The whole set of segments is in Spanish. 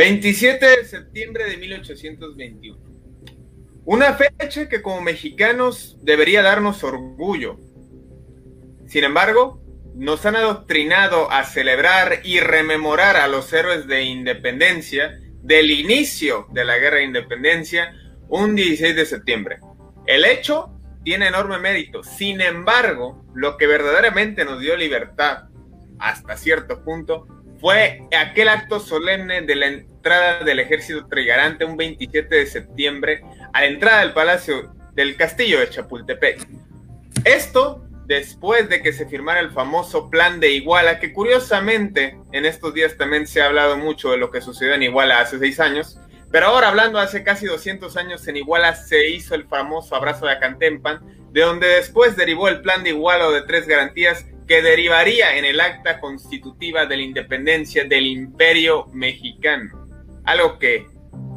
27 de septiembre de 1821. Una fecha que como mexicanos debería darnos orgullo. Sin embargo, nos han adoctrinado a celebrar y rememorar a los héroes de independencia del inicio de la guerra de independencia un 16 de septiembre. El hecho tiene enorme mérito. Sin embargo, lo que verdaderamente nos dio libertad hasta cierto punto fue aquel acto solemne de la entrada del ejército trigarante un 27 de septiembre a la entrada del palacio del castillo de Chapultepec. Esto después de que se firmara el famoso plan de Iguala, que curiosamente en estos días también se ha hablado mucho de lo que sucedió en Iguala hace seis años, pero ahora hablando hace casi 200 años en Iguala se hizo el famoso abrazo de Acantempan, de donde después derivó el plan de Iguala o de tres garantías que derivaría en el acta constitutiva de la independencia del imperio mexicano, algo que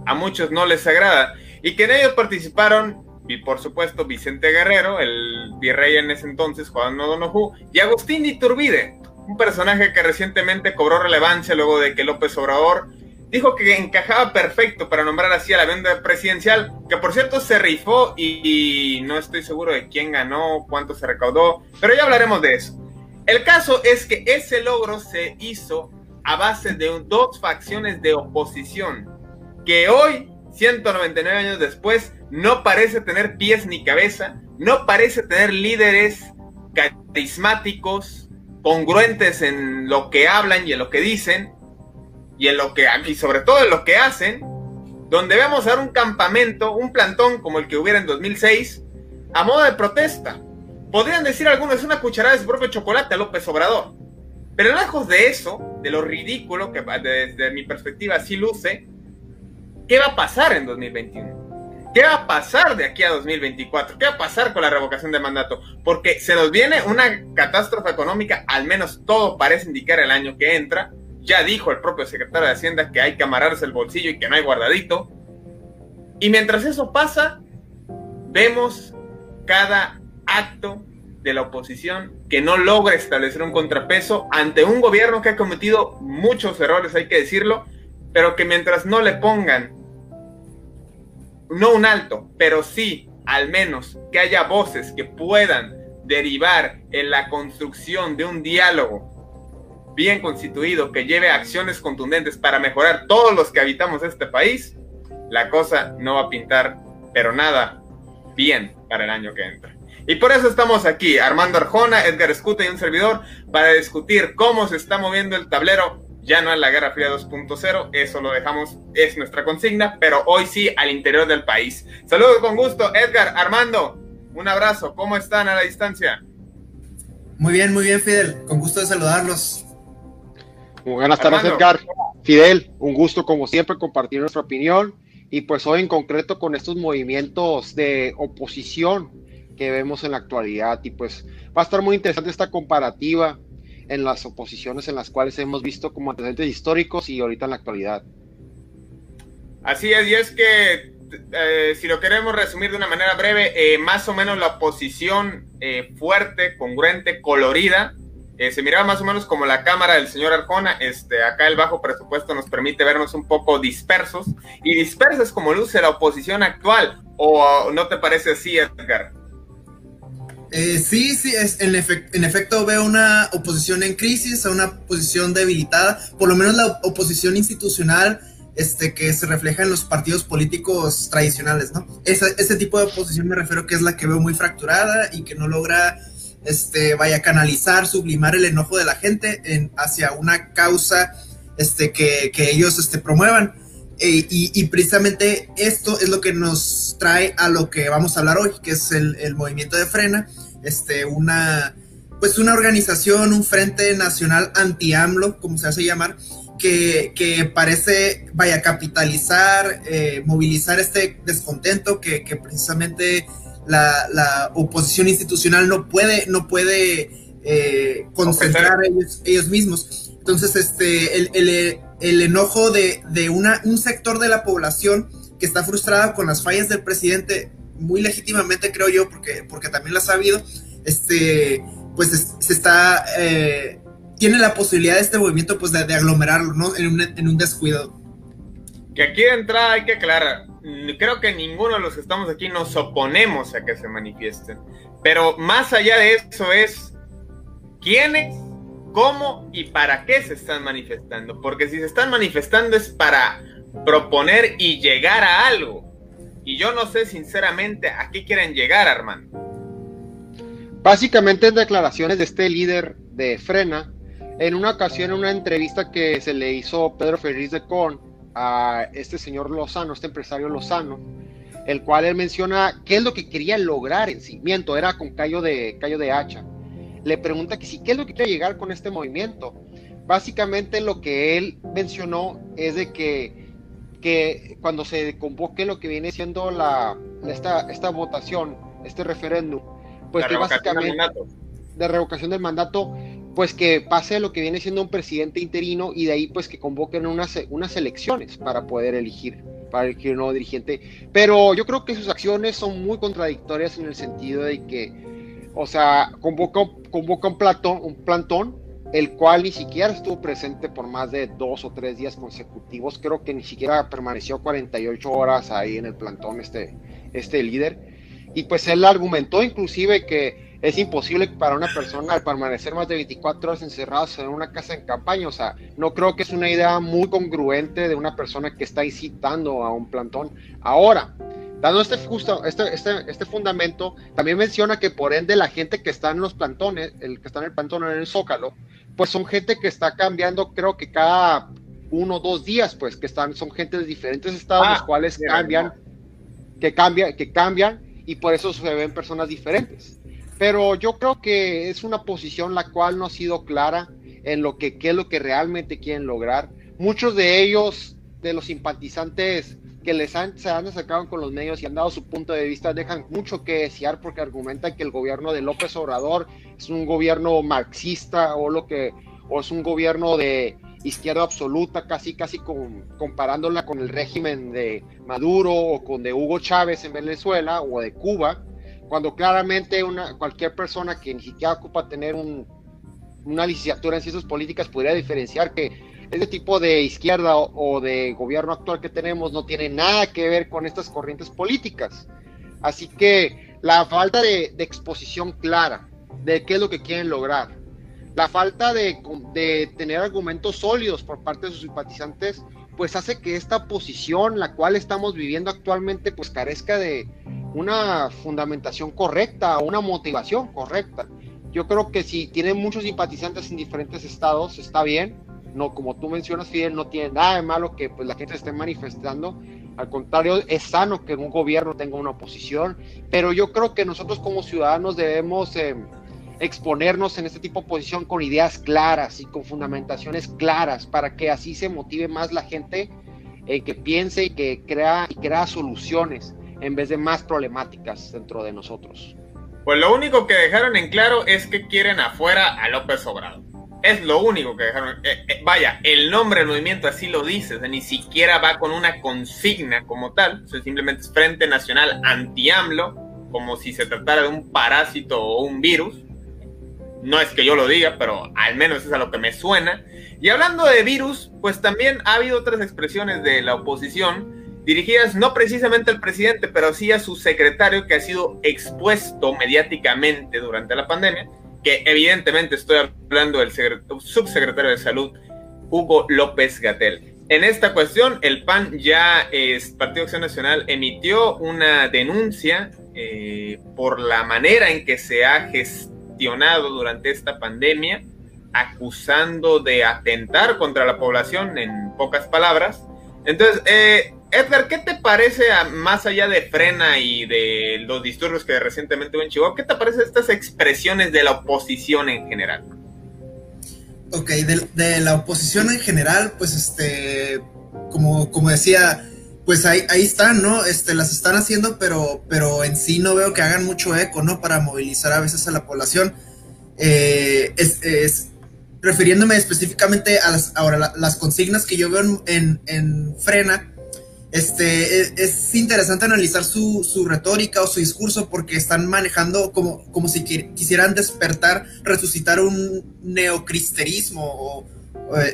a muchos no les agrada, y que en ellos participaron, y por supuesto, Vicente Guerrero, el virrey en ese entonces, Juan O'Donoghue, y Agustín Iturbide, un personaje que recientemente cobró relevancia luego de que López Obrador dijo que encajaba perfecto para nombrar así a la venda presidencial, que por cierto se rifó y, no estoy seguro de quién ganó, cuánto se recaudó, pero ya hablaremos de eso. El caso es que ese logro se hizo a base de dos facciones de oposición que hoy, 199 años después, no parece tener pies ni cabeza, no parece tener líderes carismáticos, congruentes en lo que hablan y en lo que dicen, y en lo que y sobre todo en lo que hacen, donde vemos ahora un campamento, un plantón como el que hubiera en 2006, a modo de protesta Podrían decir algunos, una cucharada de su propio chocolate a López Obrador. Pero lejos de eso, de lo ridículo que desde mi perspectiva sí luce, ¿qué va a pasar en 2021? ¿Qué va a pasar de aquí a 2024? ¿Qué va a pasar con la revocación de mandato? Porque se nos viene una catástrofe económica, al menos todo parece indicar el año que entra. Ya dijo el propio secretario de Hacienda que hay que amarrarse el bolsillo y que no hay guardadito. Y mientras eso pasa, vemos cada acto de la oposición que no logra establecer un contrapeso ante un gobierno que ha cometido muchos errores, hay que decirlo, pero que mientras no le pongan, no un alto, pero sí al menos que haya voces que puedan derivar en la construcción de un diálogo bien constituido que lleve acciones contundentes para mejorar todos los que habitamos este país, la cosa no va a pintar, pero nada bien para el año que entra. Y por eso estamos aquí, Armando Arjona, Edgar Escuta y un servidor, para discutir cómo se está moviendo el tablero. Ya no es la Guerra Fría 2.0, eso lo dejamos, es nuestra consigna, pero hoy sí al interior del país. Saludos con gusto, Edgar, Armando, un abrazo, ¿cómo están a la distancia? Muy bien, muy bien, Fidel, con gusto de saludarlos. Muy buenas tardes, Edgar. Fidel, un gusto como siempre compartir nuestra opinión y pues hoy en concreto con estos movimientos de oposición que vemos en la actualidad y pues va a estar muy interesante esta comparativa en las oposiciones en las cuales hemos visto como antecedentes históricos y ahorita en la actualidad. Así es, y es que eh, si lo queremos resumir de una manera breve, eh, más o menos la oposición eh, fuerte, congruente, colorida, se miraba más o menos como la cámara del señor Arjona. Este, acá el bajo presupuesto nos permite vernos un poco dispersos. Y dispersos como luce la oposición actual. ¿O no te parece así, Edgar? Eh, sí, sí, es, en, en, efecto veo una oposición en crisis, una oposición debilitada, por lo menos la oposición institucional este, que se refleja en los partidos políticos tradicionales, ¿no? ese tipo de oposición me refiero que es la que veo muy fracturada y que no logra, este, vaya, canalizar, sublimar el enojo de la gente en, hacia una causa este, que, ellos este, promuevan. E, y, precisamente esto es lo que nos trae a lo que vamos a hablar hoy, que es el movimiento de frena, este, una, pues una organización, un frente nacional anti-AMLO, como se hace llamar, que, que parece, vaya, capitalizar, eh, movilizar este descontento que, que precisamente la, la, oposición institucional no puede, no puede eh, concentrar ellos, ellos, mismos. Entonces, este, el, el, el enojo de, de una, un sector de la población que está frustrada con las fallas del presidente muy legítimamente creo yo, porque, porque también lo ha sabido, este, pues se está, eh, tiene la posibilidad de este movimiento pues de, aglomerarlo, ¿no? En un, en un descuido. Que aquí de entrada hay que aclarar, creo que ninguno de los que estamos aquí nos oponemos a que se manifiesten, pero más allá de eso es quiénes, cómo y para qué se están manifestando, porque si se están manifestando es para proponer y llegar a algo, y yo no sé sinceramente a qué quieren llegar, Armando. Básicamente en declaraciones de este líder de Frena, en una ocasión en una entrevista que se le hizo Pedro Ferriz de Con a este señor Lozano, este empresario Lozano, el cual él menciona qué es lo que quería lograr en sí, miento, era con callo de, de hacha. Le pregunta que sí, qué es lo que quiere llegar con este movimiento. Básicamente lo que él mencionó es de que que cuando se convoque lo que viene siendo la, esta, esta votación, este referéndum, pues que básicamente de revocación del mandato, pues que pase lo que viene siendo un presidente interino y de ahí pues que convoquen unas, unas elecciones para poder elegir, para elegir un nuevo dirigente. Pero yo creo que sus acciones son muy contradictorias en el sentido de que, o sea, convoca, convoca un, plato, un plantón el cual ni siquiera estuvo presente por más de dos o tres días consecutivos. Creo que ni siquiera permaneció 48 horas ahí en el plantón este, este líder. Y pues él argumentó inclusive que es imposible para una persona permanecer más de 24 horas encerrados en una casa en campaña. O sea, no creo que es una idea muy congruente de una persona que está incitando a un plantón. Ahora, dando este, justo, este, este, este fundamento, también menciona que por ende la gente que está en los plantones, el que está en el plantón en el Zócalo, pues son gente que está cambiando, creo que cada uno o dos días, pues que están, son gente de diferentes estados, los ah, cuales cambian, que cambian, que cambian, y por eso se ven personas diferentes. Pero yo creo que es una posición la cual no ha sido clara en lo que qué es lo que realmente quieren lograr. Muchos de ellos, de los simpatizantes que les han, se han acercado con los medios y han dado su punto de vista, dejan mucho que desear porque argumentan que el gobierno de López Obrador es un gobierno marxista o lo que o es un gobierno de izquierda absoluta, casi casi comparándola con el régimen de Maduro o con de Hugo Chávez en Venezuela o de Cuba, cuando claramente una, cualquier persona que ni siquiera ocupa tener un, una licenciatura en ciencias políticas podría diferenciar que este tipo de izquierda o, de gobierno actual que tenemos no tiene nada que ver con estas corrientes políticas. Así que la falta de, exposición clara de qué es lo que quieren lograr, la falta de, de, tener argumentos sólidos por parte de sus simpatizantes, pues hace que esta posición, la cual estamos viviendo actualmente, pues carezca de una fundamentación correcta o una motivación correcta. Yo creo que si tienen muchos simpatizantes en diferentes estados, está bien, no, como tú mencionas, Fidel, no tiene nada de malo que pues, la gente esté manifestando. Al contrario, es sano que un gobierno tenga una oposición, pero yo creo que nosotros como ciudadanos debemos em, exponernos en este tipo de oposición con ideas claras y con fundamentaciones claras para que así se motive más la gente eh, que piense y que crea, y crea soluciones en vez de más problemáticas dentro de nosotros. Pues lo único que dejaron en claro es que quieren afuera a López Obrador. Es lo único que dejaron. Eh, eh, vaya, el nombre del movimiento así lo dice, ni siquiera va con una consigna como tal, simplemente es Frente Nacional Anti-AMLO, como si se tratara de un parásito o un virus. No es que yo lo diga, pero al menos es a lo que me suena. Y hablando de virus, pues también ha habido otras expresiones de la oposición dirigidas no precisamente al presidente, pero sí a su secretario que ha sido expuesto mediáticamente durante la pandemia, que evidentemente estoy hablando del subsecretario de salud, Hugo López Gatel. En esta cuestión, el PAN ya, es, Partido Acción Nacional, emitió una denuncia eh, por la manera en que se ha gestionado durante esta pandemia, acusando de atentar contra la población, en pocas palabras. Entonces, eh, Edgar, ¿qué te parece, más allá de Frena y de los disturbios que recientemente hubo en Chihuahua, qué te parece estas expresiones de la oposición en general? Ok, de, la oposición en general, pues este, como, como decía, pues ahí, ahí están, ¿no? Este, las están haciendo, pero, pero en sí no veo que hagan mucho eco, ¿no? Para movilizar a veces a la población. Eh, es, refiriéndome específicamente a las, ahora, las consignas que yo veo en, en Frena, este, es, interesante analizar su, su, retórica o su discurso porque están manejando como, como si quisieran despertar, resucitar un neocristerismo o,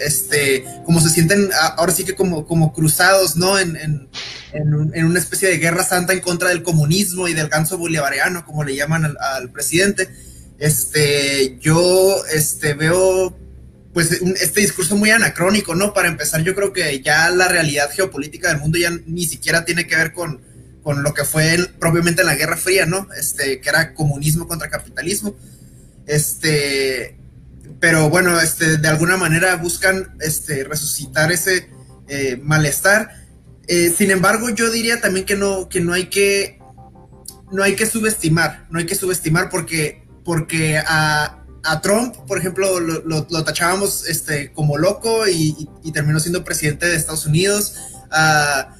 este, como se sienten ahora sí que como, como cruzados, ¿no? En, en, en, una especie de guerra santa en contra del comunismo y del ganso bolivariano, como le llaman al, al presidente. Este, yo este, veo pues este discurso muy anacrónico, ¿no? Para empezar, yo creo que ya la realidad geopolítica del mundo ya ni siquiera tiene que ver con, con lo que fue propiamente en la Guerra Fría, ¿no? Este, que era comunismo contra capitalismo. Este, pero bueno, este, de alguna manera buscan este, resucitar ese eh, malestar. Eh, sin embargo, yo diría también que no, que no hay que, no hay que subestimar, no hay que subestimar porque, porque a, a Trump, por ejemplo, lo, tachábamos este, como loco y, terminó siendo presidente de Estados Unidos. A,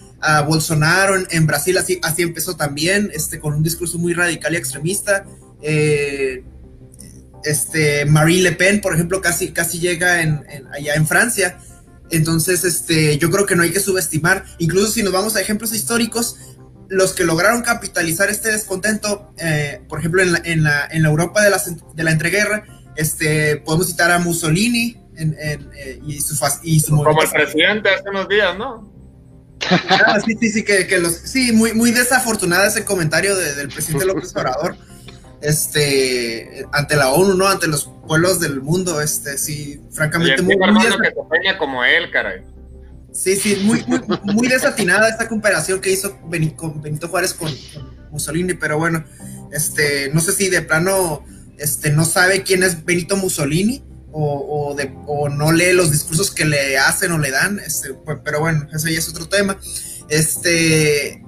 Bolsonaro en, Brasil así, así empezó también, este, con un discurso muy radical y extremista. Eh, este, Marie Le Pen, por ejemplo, casi, casi llega en, allá en Francia. Entonces, este, yo creo que no hay que subestimar, incluso si nos vamos a ejemplos históricos, los que lograron capitalizar este descontento, eh, por ejemplo, en la, en la, en la Europa de la, de la entreguerra, este, podemos citar a Mussolini en, en, eh, y su, y su Como el presidente hace unos días, ¿no? Ah, sí, sí, sí, que, que, los, sí, muy, muy desafortunada ese comentario del presidente López Obrador, este, ante la ONU, ¿no? Ante los pueblos del mundo, este, sí, francamente muy, muy que se como él, caray. Sí, sí, muy, muy, desatinada esta comparación que hizo Benito, Juárez con, Mussolini, pero bueno, este, no sé si de plano este, no sabe quién es Benito Mussolini o, de, no lee los discursos que le hacen o le dan, este, pero bueno, ese ya es otro tema. Este,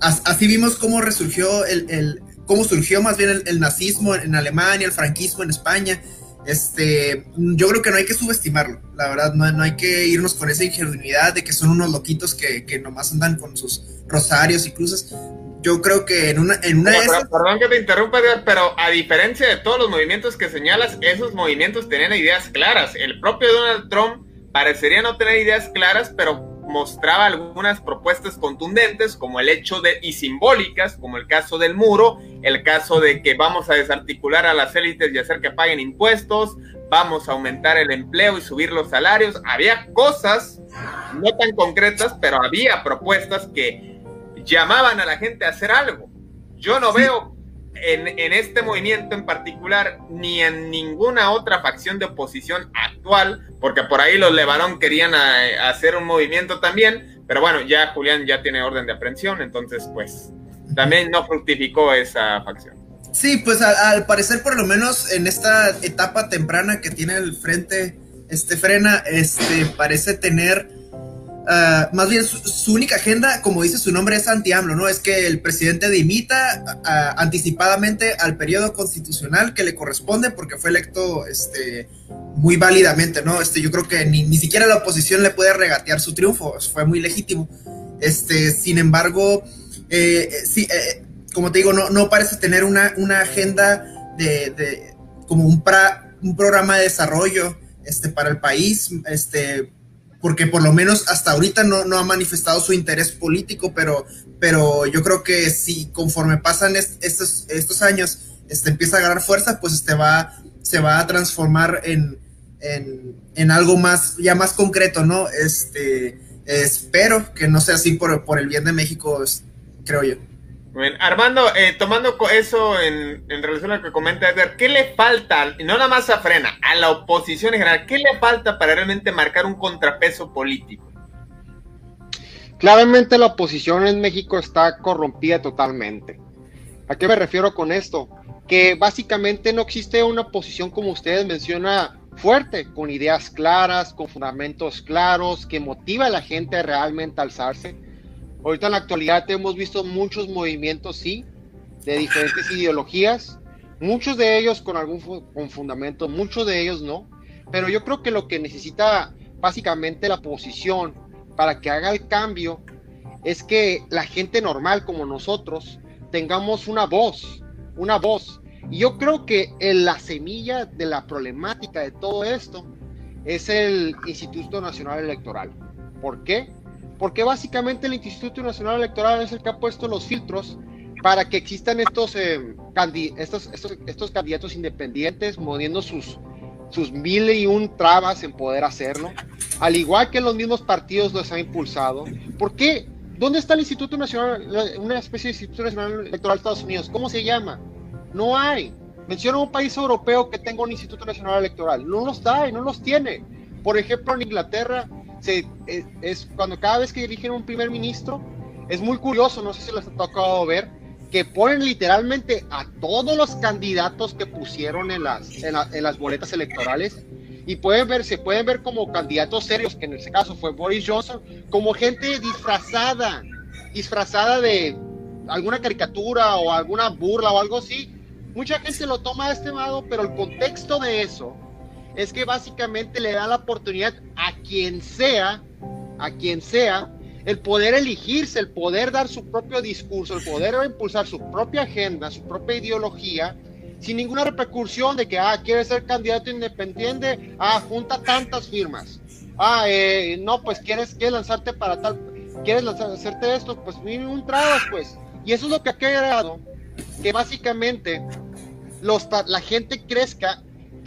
así vimos cómo resurgió el, cómo surgió más bien el, nazismo en Alemania, el franquismo en España, este, yo creo que no hay que subestimarlo, la verdad, no, no hay que irnos con esa ingenuidad de que son unos loquitos que, que nomás andan con sus rosarios y cruces. Yo creo que en una, en una Perdón que te interrumpa, pero a diferencia de todos los movimientos que señalas, esos movimientos tenían ideas claras. El propio Donald Trump parecería no tener ideas claras, pero mostraba algunas propuestas contundentes, como el hecho de, y simbólicas, como el caso del muro, el caso de que vamos a desarticular a las élites y hacer que paguen impuestos, vamos a aumentar el empleo y subir los salarios. Había cosas no tan concretas, pero había propuestas que llamaban a la gente a hacer algo. Yo no veo en, este movimiento en particular, ni en ninguna otra facción de oposición actual, porque por ahí los Levarón querían eh, hacer un movimiento también, pero bueno, ya Julián ya tiene orden de aprehensión, entonces pues también no fructificó esa facción. Sí, pues al, parecer por lo menos en esta etapa temprana que tiene el frente, este frena, este parece tener Ah, más bien su, única agenda, como dice su nombre, es anti-AMLO, ¿no? Es que el presidente dimita ah, anticipadamente al periodo constitucional que le corresponde porque fue electo este, muy válidamente, ¿no? Este, yo creo que ni, ni siquiera la oposición le puede regatear su triunfo, fue muy legítimo. Este, sin embargo, eh, eh, sí, eh, como te digo, no, no parece tener una, una agenda de, de como un, pra, un programa de desarrollo este, para el país, este, porque por lo menos hasta ahorita no, no ha manifestado su interés político, pero, pero yo creo que si conforme pasan estos, estos años este, empieza a agarrar fuerza, pues este va, se va a transformar en, en, algo más, ya más concreto, ¿no? Este, espero que no sea así por, por el bien de México, creo yo. Bueno, Armando, eh, tomando eso en, en, relación a lo que comenta Edgar, ¿qué le falta, y no nada más a Frena, a la oposición en general, qué le falta para realmente marcar un contrapeso político? Claramente la oposición en México está corrompida totalmente. ¿A qué me refiero con esto? Que básicamente no existe una oposición como ustedes menciona fuerte, con ideas claras, con fundamentos claros, que motiva a la gente realmente a alzarse Ahorita en la actualidad hemos visto muchos movimientos, sí, de diferentes ideologías, muchos de ellos con algún con fundamento, muchos de ellos no, pero yo creo que lo que necesita básicamente la oposición para que haga el cambio es que la gente normal como nosotros tengamos una voz, una voz. Y yo creo que en la semilla de la problemática de todo esto es el Instituto Nacional Electoral. ¿Por qué? Porque básicamente el Instituto Nacional Electoral es el que ha puesto los filtros para que existan estos, eh, estos, estos, candidatos independientes moviendo sus, sus mil y un trabas en poder hacerlo, al igual que los mismos partidos los han impulsado. ¿Por qué? ¿Dónde está el Instituto Nacional, una especie de Instituto Nacional Electoral de Estados Unidos? ¿Cómo se llama? No hay. Menciona un país europeo que tenga un Instituto Nacional Electoral. No los da no los tiene. Por ejemplo, en Inglaterra es, cuando cada vez que eligen un primer ministro, es muy curioso, no sé si les ha tocado ver, que ponen literalmente a todos los candidatos que pusieron en las, en, las boletas electorales y pueden ver, se pueden ver como candidatos serios, que en ese caso fue Boris Johnson, como gente disfrazada, disfrazada de alguna caricatura o alguna burla o algo así. Mucha gente lo toma de este modo, pero el contexto de eso es que básicamente le da la oportunidad a quien sea, a quien sea, el poder elegirse, el poder dar su propio discurso, el poder impulsar su propia agenda, su propia ideología, sin ninguna repercusión de que, ah, quiere ser candidato independiente, ah, junta tantas firmas, ah, eh, no, pues quieres, quieres lanzarte para tal, quieres hacerte esto, pues un trabas, pues. Y eso es lo que ha creado que básicamente los, la gente crezca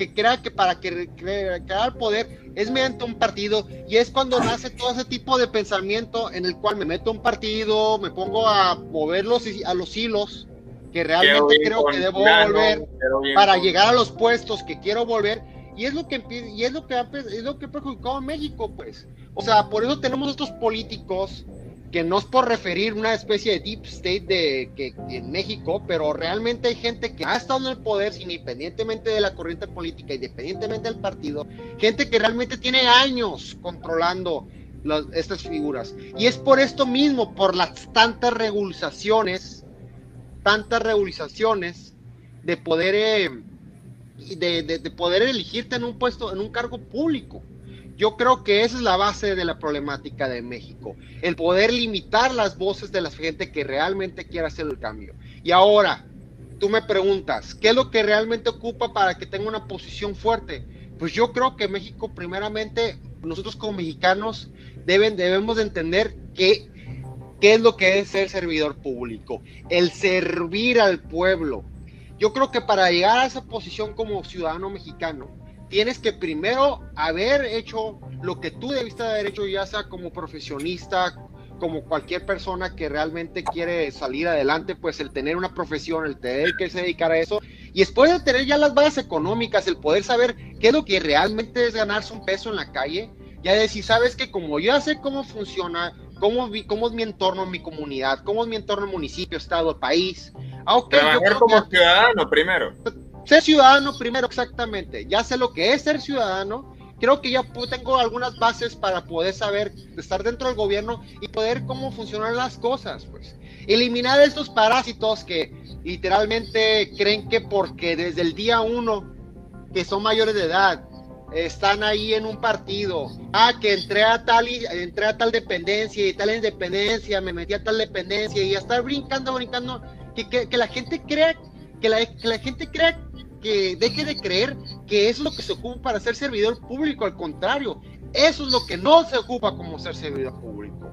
que crea que para que crear poder es mediante un partido y es cuando nace todo ese tipo de pensamiento en el cual me meto un partido, me pongo a moverlos a los hilos que realmente creo que debo volver para llegar a los puestos que quiero volver y es lo que y es lo que es lo que ha perjudicado a México pues. O sea por eso tenemos estos políticos que no es por referir una especie de deep state de que, en México, pero realmente hay gente que ha estado en el poder independientemente de la corriente política, independientemente del partido, gente que realmente tiene años controlando estas figuras. Y es por esto mismo, por las tantas regularizaciones, tantas regularizaciones de poder, eh, de poder elegirte en un puesto, en un cargo público. Yo creo que esa es la base de la problemática de México, el poder limitar las voces de la gente que realmente quiere hacer el cambio. Y ahora, tú me preguntas, ¿qué es lo que realmente ocupa para que tenga una posición fuerte? Pues yo creo que México, primeramente, nosotros como mexicanos deben, debemos de entender que, qué es lo que es ser servidor público, el servir al pueblo. Yo creo que para llegar a esa posición como ciudadano mexicano, tienes que primero haber hecho lo que tú debiste haber hecho, ya sea como profesionista, como cualquier persona que realmente quiere salir adelante, pues el tener una profesión, el tener que se dedicar a eso, y después de tener ya las bases económicas, el poder saber qué es lo que realmente es ganarse un peso en la calle, ya decir, sabes que como yo ya sé cómo funciona, cómo, cómo es mi entorno, mi comunidad, cómo es mi entorno, municipio, estado, país. Ah, okay, como ciudadano primero ser ciudadano primero, exactamente. Ya sé lo que es ser ciudadano. Creo que ya tengo algunas bases para poder saber, estar dentro del gobierno y poder cómo funcionan las cosas, pues. Eliminar estos parásitos que literalmente creen que porque desde el día uno, que son mayores de edad, están ahí en un partido. Ah, que entré a tal y entré a tal dependencia y tal independencia, me metí a tal dependencia y a estar brincando, brincando, que, que, la gente crea, que la, que la gente crea que deje de creer que eso es lo que se ocupa para ser servidor público, al contrario, eso es lo que no se ocupa como ser servidor público.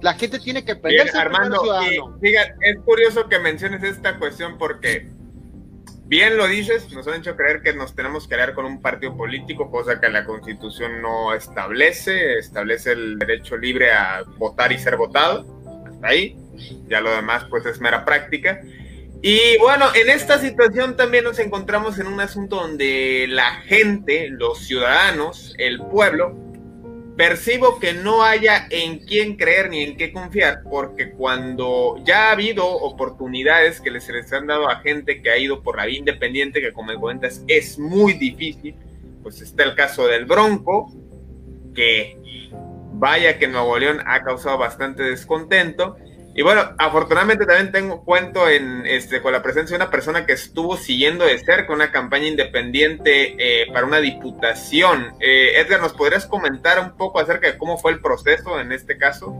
La gente tiene que aprender Armando, ciudadano. es curioso que menciones esta cuestión porque bien lo dices, nos han hecho creer que nos tenemos que aliar con un partido político, cosa que la constitución no establece, establece el derecho libre a votar y ser votado, hasta ahí, ya lo demás pues es mera práctica. Y bueno, en esta situación también nos encontramos en un asunto donde la gente, los ciudadanos, el pueblo, percibo que no haya en quién creer ni en qué confiar, porque cuando ya ha habido oportunidades que les, les han dado a gente que ha ido por la vía independiente, que como me cuentas es muy difícil, pues está el caso del Bronco, que vaya que Nuevo León ha causado bastante descontento, y bueno, afortunadamente también tengo cuento en este con la presencia de una persona que estuvo siguiendo de cerca una campaña independiente eh, para una diputación. Eh, Edgar, ¿nos podrías comentar un poco acerca de cómo fue el proceso en este caso?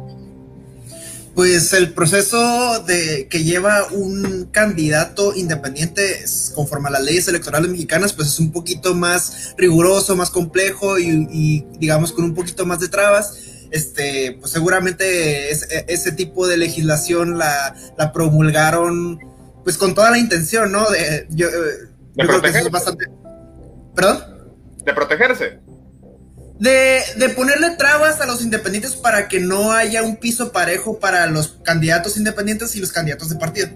Pues el proceso de que lleva un candidato independiente conforme a las leyes electorales mexicanas, pues es un poquito más riguroso, más complejo y, y digamos con un poquito más de trabas este, pues seguramente e, ese tipo de legislación la, promulgaron pues con toda la intención, ¿no? De, yo, eh, creo que es bastante... ¿Perdón? De protegerse. De, de, ponerle trabas a los independientes para que no haya un piso parejo para los candidatos independientes y los candidatos de partido.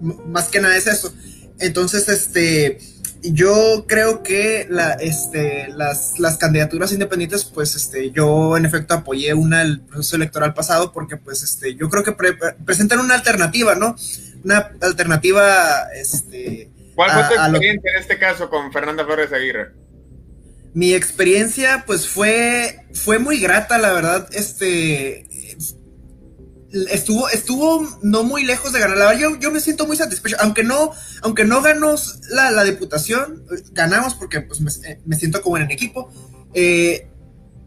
más que nada es eso. Entonces, este yo creo que la, este, las, las, candidaturas independientes, pues este, yo en efecto apoyé una el proceso electoral pasado porque pues este, yo creo que presentan una alternativa, ¿no? Una alternativa, este... ¿Cuál fue tu experiencia en este caso con Fernanda Flores Aguirre? Mi experiencia, pues fue, fue muy grata, la verdad, este, estuvo, estuvo no muy lejos de ganar. La verdad, yo, yo me siento muy satisfecho. Aunque no, aunque no ganó la, la diputación, ganamos porque pues, me, eh, me, siento como en el equipo. Eh,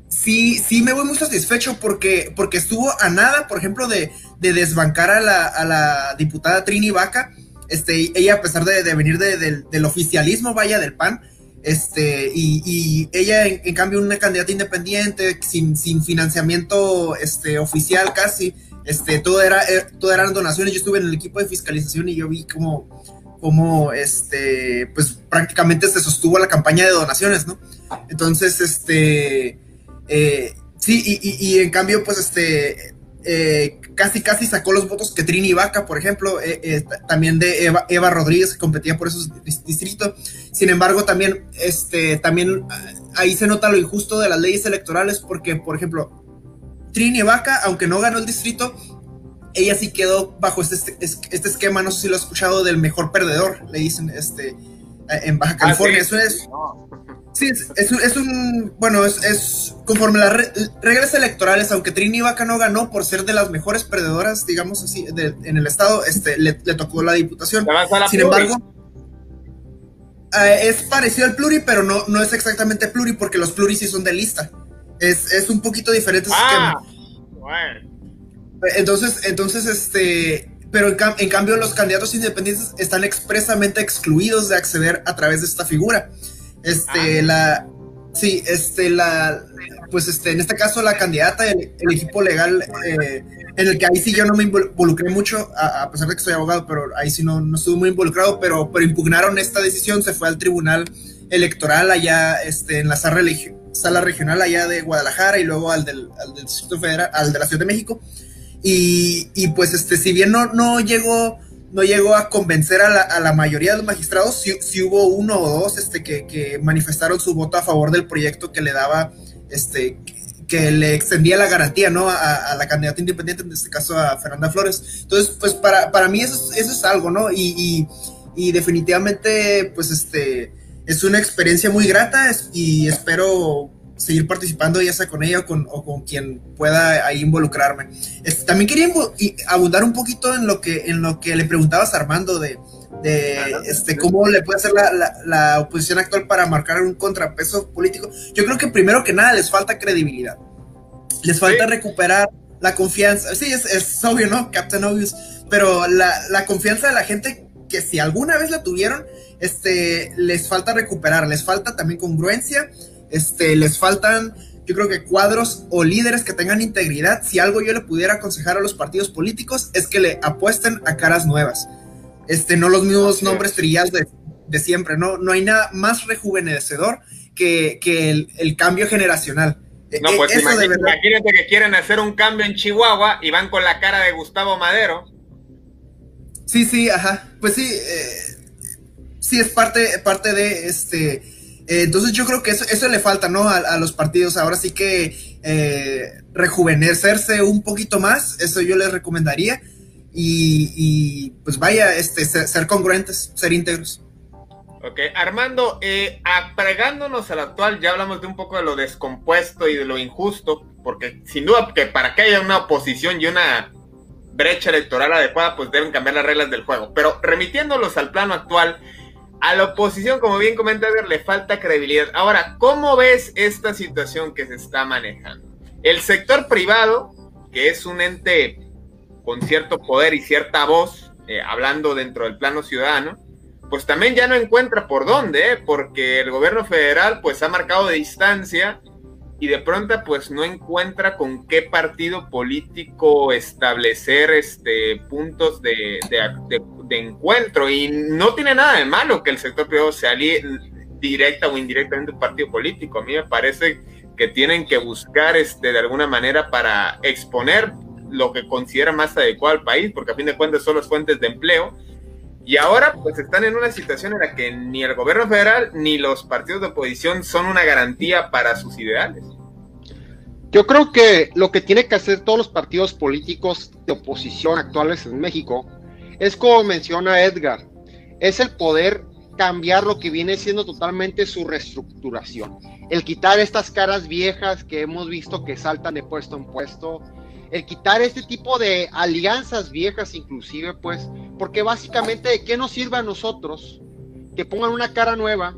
sí, sí me voy muy satisfecho porque, porque estuvo a nada, por ejemplo, de, de desbancar a la, a la, diputada Trini Vaca. Este, ella, a pesar de, de venir del oficialismo, vaya, del PAN, este, y, y ella, en, en, cambio, una candidata independiente, sin, sin financiamiento este, oficial casi, este, todo, era, eh, todo eran donaciones. Yo estuve en el equipo de fiscalización y yo vi cómo, cómo este, pues prácticamente se sostuvo la campaña de donaciones, ¿no? Entonces, este, eh, sí, y, en cambio, pues, este, eh, casi, casi sacó los votos que Trini Vaca, por ejemplo, también de Eva, Eva, Rodríguez, que competía por esos distritos. Sin embargo, también, este, también ahí se nota lo injusto de las leyes electorales, porque, por ejemplo, Trini Vaca, aunque no ganó el distrito, ella sí quedó bajo este, este esquema, no sé si lo has escuchado, del mejor perdedor, le dicen este, en Baja ah, California. Eso es. Sí, es, un. Bueno, es, conforme las reglas electorales, aunque Trini Vaca no ganó por ser de las mejores perdedoras, digamos así, en el estado, este, le, tocó la diputación. Sin embargo, eh, es parecido al pluri, pero no, no es exactamente pluri, porque los pluris sí son de lista. Es, un poquito diferente ah, Entonces, entonces, este, pero en, cambio los candidatos independientes están expresamente excluidos de acceder a través de esta figura. Este, ah. la, sí, este, la, pues este, en este caso la candidata, el, equipo legal, eh, en el que ahí sí yo no me involucré mucho, a, pesar de que soy abogado, pero ahí sí no, no estuve muy involucrado, pero, pero impugnaron esta decisión, se fue al tribunal electoral allá, este, en la sala religiosa sala regional allá de Guadalajara y luego al del, Distrito Federal, al de la Ciudad de México. Y, y pues este, si bien no, no llegó no llegó a convencer a la, a la mayoría de los magistrados, si hubo uno o dos este, que, que, manifestaron su voto a favor del proyecto que le daba, este, que le extendía la garantía, ¿no? A, la candidata independiente, en este caso a Fernanda Flores. Entonces, pues para, para mí eso, eso es algo, ¿no? Y, y, y definitivamente, pues este, es una experiencia muy grata y espero seguir participando ya sea con ella o con, o con quien pueda ahí involucrarme. Este, también quería abundar un poquito en lo que, en lo que le preguntabas a Armando de, de este, cómo le puede hacer la, la, oposición actual para marcar un contrapeso político. Yo creo que primero que nada les falta credibilidad. Les falta recuperar la confianza. Sí, es, es, obvio, ¿no? Captain Obvious. Pero la, la confianza de la gente que si alguna vez la tuvieron, este, les falta recuperar, les falta también congruencia, este, les faltan, yo creo que cuadros o líderes que tengan integridad. Si algo yo le pudiera aconsejar a los partidos políticos es que le apuesten a caras nuevas, este, no los mismos nombres trillados de, de siempre, ¿no? No hay nada más rejuvenecedor que, el, cambio generacional. No, e, pues imagínate, que quieren hacer un cambio en Chihuahua y van con la cara de Gustavo Madero. Sí, sí, ajá. Pues sí, eh, sí es parte, parte de este. Eh, entonces yo creo que eso, eso le falta, ¿no? A, los partidos. Ahora sí que eh, rejuvenecerse un poquito más, eso yo les recomendaría. Y, pues vaya, este, ser, congruentes, ser íntegros. Ok, Armando, eh, apregándonos al actual, ya hablamos de un poco de lo descompuesto y de lo injusto, porque sin duda que para que haya una oposición y una brecha electoral adecuada, pues deben cambiar las reglas del juego. Pero remitiéndolos al plano actual, a la oposición, como bien comenta Edgar, le falta credibilidad. Ahora, ¿cómo ves esta situación que se está manejando? El sector privado, que es un ente con cierto poder y cierta voz, eh, hablando dentro del plano ciudadano, pues también ya no encuentra por dónde, ¿eh? porque el gobierno federal pues ha marcado de distancia y de pronto pues no encuentra con qué partido político establecer este puntos de, encuentro y no tiene nada de malo que el sector privado se alíe directa o indirectamente un partido político. A mí me parece que tienen que buscar este, de alguna manera para exponer lo que considera más adecuado al país, porque a fin de cuentas son las fuentes de empleo. Y ahora pues están en una situación en la que ni el gobierno federal ni los partidos de oposición son una garantía para sus ideales. Yo creo que lo que tiene que hacer todos los partidos políticos de oposición actuales en México es como menciona Edgar, es el poder cambiar lo que viene siendo totalmente su reestructuración. El quitar estas caras viejas que hemos visto que saltan de puesto en puesto, el quitar este tipo de alianzas viejas inclusive, pues, porque básicamente de qué nos sirve a nosotros que pongan una cara nueva,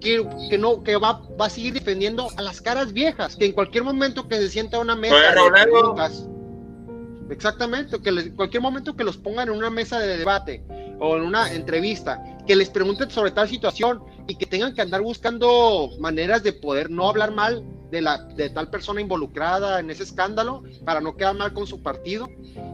que, que no, que va, va a seguir defendiendo a las caras viejas, que en cualquier momento que se sienta a una mesa de preguntas, exactamente, que en cualquier momento que los pongan en una mesa de debate o en una entrevista, que les pregunten sobre tal situación y que tengan que andar buscando maneras de poder no hablar mal de, la, de tal persona involucrada en ese escándalo para no quedar mal con su partido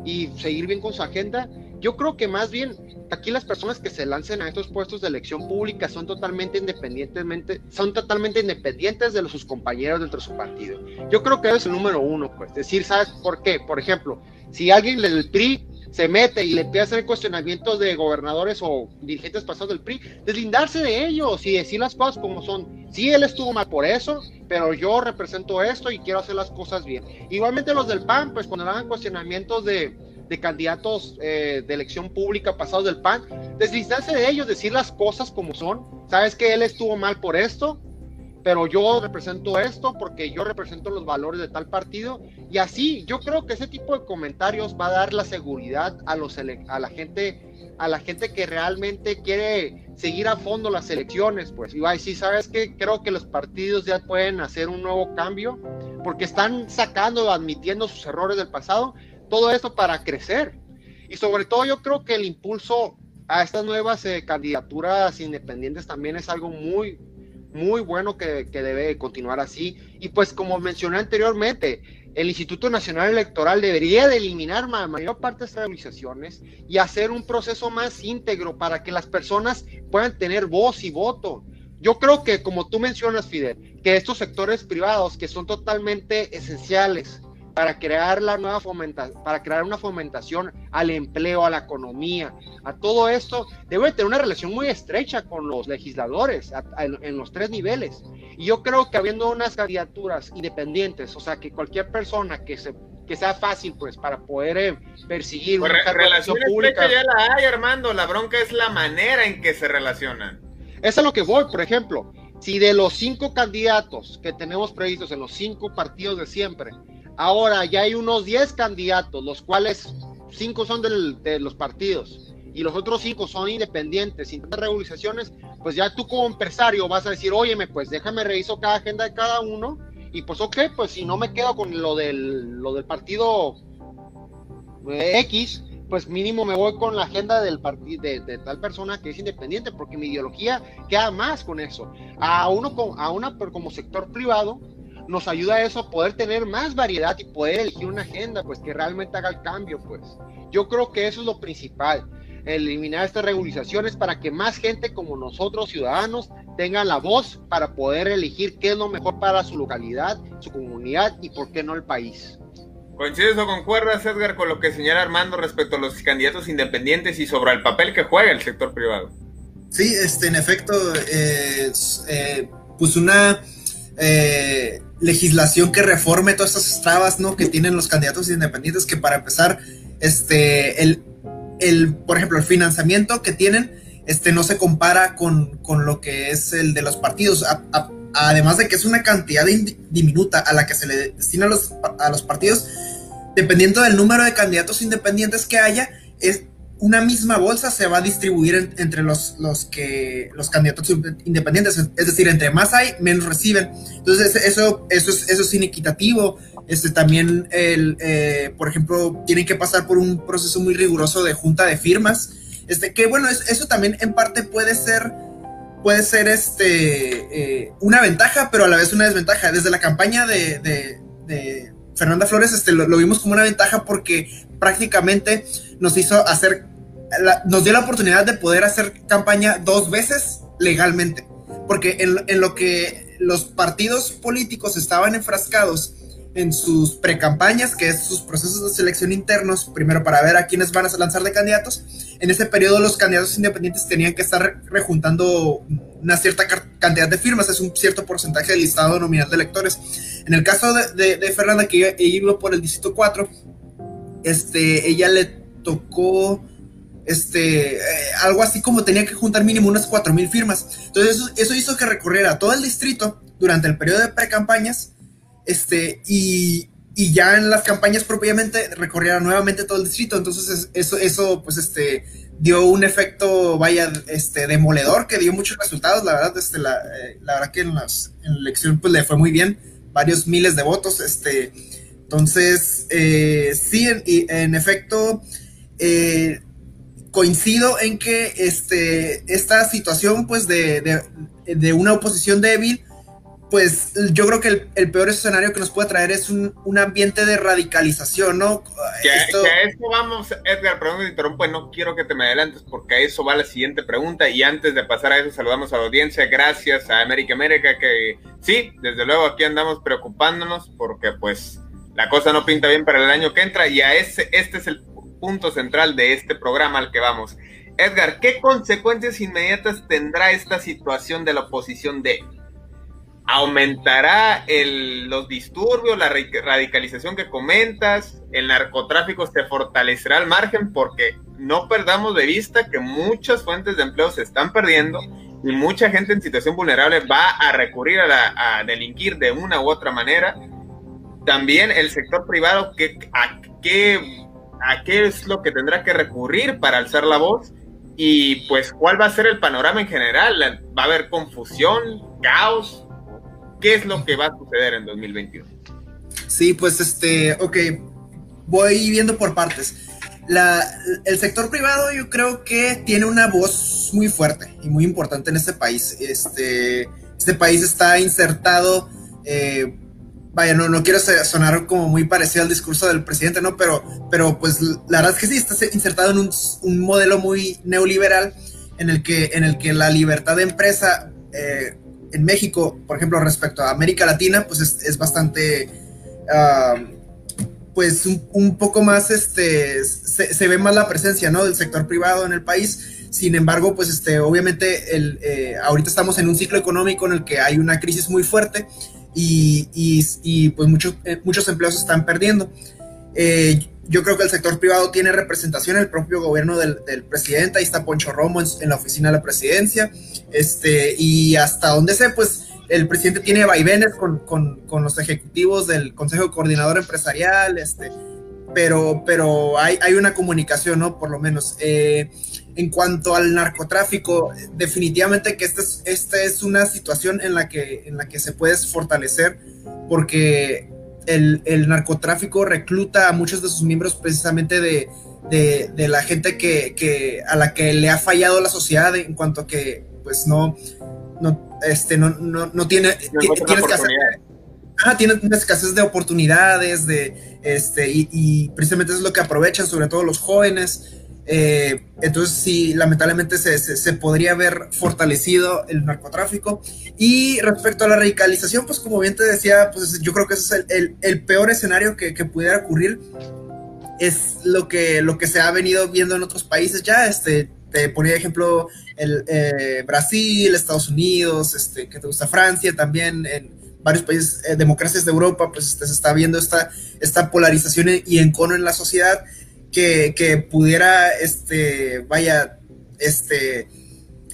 y seguir bien con su agenda. Yo creo que más bien aquí las personas que se lancen a estos puestos de elección pública son totalmente independientemente, son totalmente independientes de sus compañeros dentro de su partido. Yo creo que es el número uno, pues. Decir, ¿sabes por qué? Por ejemplo, si alguien del PRI se mete y le empieza a hacer cuestionamientos de gobernadores o dirigentes pasados del PRI, deslindarse de ellos y decir las cosas como son. Sí, él estuvo mal por eso, pero yo represento esto y quiero hacer las cosas bien. Igualmente los del PAN, pues cuando hagan cuestionamientos de, de candidatos eh, de elección pública pasados del PAN, deslindarse de ellos, decir las cosas como son. Sabes que él estuvo mal por esto, pero yo represento esto porque yo represento los valores de tal partido. Y así yo creo que ese tipo de comentarios va a dar la seguridad a los a la gente a la gente que realmente quiere seguir a fondo las elecciones pues. Y va a decir sabes que creo que los partidos ya pueden hacer un nuevo cambio porque están sacando admitiendo sus errores del pasado todo esto para crecer y sobre todo yo creo que el impulso a estas nuevas eh, candidaturas independientes también es algo muy muy bueno que, debe continuar así. Y pues como mencioné anteriormente, el Instituto Nacional Electoral debería de eliminar la mayor parte de estas organizaciones y hacer un proceso más íntegro para que las personas puedan tener voz y voto. Yo creo que, como tú mencionas, Fidel, que estos sectores privados que son totalmente esenciales para crear la nueva fomentación, para crear una fomentación al empleo, a la economía, a todo esto, debe tener una relación muy estrecha con los legisladores en, los tres niveles. Y yo creo que habiendo unas candidaturas independientes, o sea, que cualquier persona que se que sea fácil, pues, para poder eh, perseguir pues una relación pública. ya la hay, Armando. La bronca es la manera en que se relacionan. Eso es lo que voy, por ejemplo. Si de los cinco candidatos que tenemos previstos en los cinco partidos de siempre, Ahora ya hay unos 10 candidatos, los cuales 5 son de los partidos y los otros 5 son independientes, sin regularizaciones, pues ya tú como empresario vas a decir, óyeme, pues déjame reviso cada agenda de cada uno y pues ok, pues si no me quedo con lo del, lo del partido eh, X, pues mínimo me voy con la agenda del partido de, tal persona que es independiente, porque mi ideología queda más con eso. A uno a una como sector privado, nos ayuda a eso, a poder tener más variedad y poder elegir una agenda, pues que realmente haga el cambio, pues. Yo creo que eso es lo principal. eliminar estas regularizaciones para que más gente como nosotros, ciudadanos, tengan la voz para poder elegir qué es lo mejor para su localidad, su comunidad y por qué no el país. ¿Coincides o concuerdas, Edgar, con lo que señala Armando respecto a los candidatos independientes y sobre el papel que juega el sector privado? Sí, este, en efecto, eh, pues una eh, legislación que reforme todas estas trabas ¿no? que tienen los candidatos independientes, que para empezar, este, el, el, por ejemplo, el financiamiento que tienen este, no se compara con, con lo que es el de los partidos. además de que es una cantidad diminuta a la que se le destina los, a los partidos, dependiendo del número de candidatos independientes que haya, es, una misma bolsa se va a distribuir entre los, los, que, los candidatos independientes. Es decir, entre más hay, menos reciben. Entonces, eso, eso, es, eso es inequitativo. Este, también, el, eh, por ejemplo, tienen que pasar por un proceso muy riguroso de junta de firmas. Este, que bueno, eso también en parte puede ser, puede ser este, eh, una ventaja, pero a la vez una desventaja. Desde la campaña de, de, Fernanda Flores este, lo, vimos como una ventaja porque prácticamente nos hizo hacer, nos dio la oportunidad de poder hacer campaña dos veces legalmente. Porque en lo que los partidos políticos estaban enfrascados en sus precampañas, que es sus procesos de selección internos, primero para ver a quiénes van a lanzar de candidatos. En ese periodo los candidatos independientes tenían que estar rejuntando una cierta cantidad de firmas, es un cierto porcentaje del listado nominal de electores. En el caso de, de, Fernanda, que iba por el distrito 4, este, ella le tocó este, eh, algo así como tenía que juntar mínimo unas 4.000 firmas. Entonces eso, eso hizo que recorriera todo el distrito durante el periodo de precampañas este, y, ya en las campañas propiamente recorriera nuevamente todo el distrito, entonces eso, eso pues este, dio un efecto, vaya, este, demoledor, que dio muchos resultados, la verdad, este, la, eh, la verdad que en, las, en la elección pues le fue muy bien, varios miles de votos, este, entonces, eh, sí, en, en efecto, eh, coincido en que este, esta situación pues de, de, de una oposición débil, pues yo creo que el, peor escenario que nos puede traer es un, ambiente de radicalización, ¿no? Que, a eso vamos, Edgar, perdón que te interrumpo, no quiero que te me adelantes porque a eso va la siguiente pregunta y antes de pasar a eso saludamos a la audiencia, gracias a América América que sí, desde luego aquí andamos preocupándonos porque pues la cosa no pinta bien para el año que entra y a ese, este es el punto central de este programa al que vamos. Edgar, ¿qué consecuencias inmediatas tendrá esta situación de la oposición de aumentará los disturbios, la radicalización que comentas, el narcotráfico se fortalecerá al margen porque no perdamos de vista que muchas fuentes de empleo se están perdiendo y mucha gente en situación vulnerable va a recurrir a, delinquir de una u otra manera. También el sector privado, que, a, qué, ¿a qué es lo que tendrá que recurrir para alzar la voz? Y pues, ¿cuál va a ser el panorama en general? ¿Va a haber confusión, caos? ¿Qué es lo que va a suceder en 2021? Sí, pues este, ok, voy viendo por partes. La, el sector privado yo creo que tiene una voz muy fuerte y muy importante en este país. Este, este país está insertado, eh, vaya, no, no quiero sonar como muy parecido al discurso del presidente, ¿no? Pero, pero pues la verdad es que sí, está insertado en un, modelo muy neoliberal en el que, en el que la libertad de empresa eh, en México, por ejemplo, respecto a América Latina, pues es, bastante, pues un, poco más, este, se, ve más la presencia, ¿no? Del sector privado en el país. Sin embargo, pues este, obviamente, el, eh, ahorita estamos en un ciclo económico en el que hay una crisis muy fuerte y, y, pues muchos, eh, muchos empleos se están perdiendo. Eh, yo creo que el sector privado tiene representación en el propio gobierno del, presidente. Ahí está Poncho Romo en, la oficina de la presidencia. Este, y hasta donde sé, pues el presidente tiene vaivenes con, con, los ejecutivos del Consejo Coordinador Empresarial, este, pero, pero hay, hay una comunicación, ¿no? Por lo menos. Eh, en cuanto al narcotráfico, definitivamente que esta es, esta es una situación en la, que, en la que se puede fortalecer porque el, narcotráfico recluta a muchos de sus miembros precisamente de, la gente que, a la que le ha fallado la sociedad en cuanto a que pues no, no, este, no, no, tiene, tiene una escasez de oportunidades, de, este, y, precisamente es lo que aprovechan, sobre todo los jóvenes. Eh, entonces sí, lamentablemente se, se, podría haber fortalecido el narcotráfico. Y respecto a la radicalización, pues como bien te decía, pues yo creo que ese es el, el, peor escenario que, que, pudiera ocurrir. Es lo que, lo que se ha venido viendo en otros países ya. Este, te ponía ejemplo el, eh, Brasil, Estados Unidos, este, que te gusta Francia también, en varios países, eh, democracias de Europa, pues este, se está viendo esta, esta polarización y encono en la sociedad que, pudiera, este, vaya, este,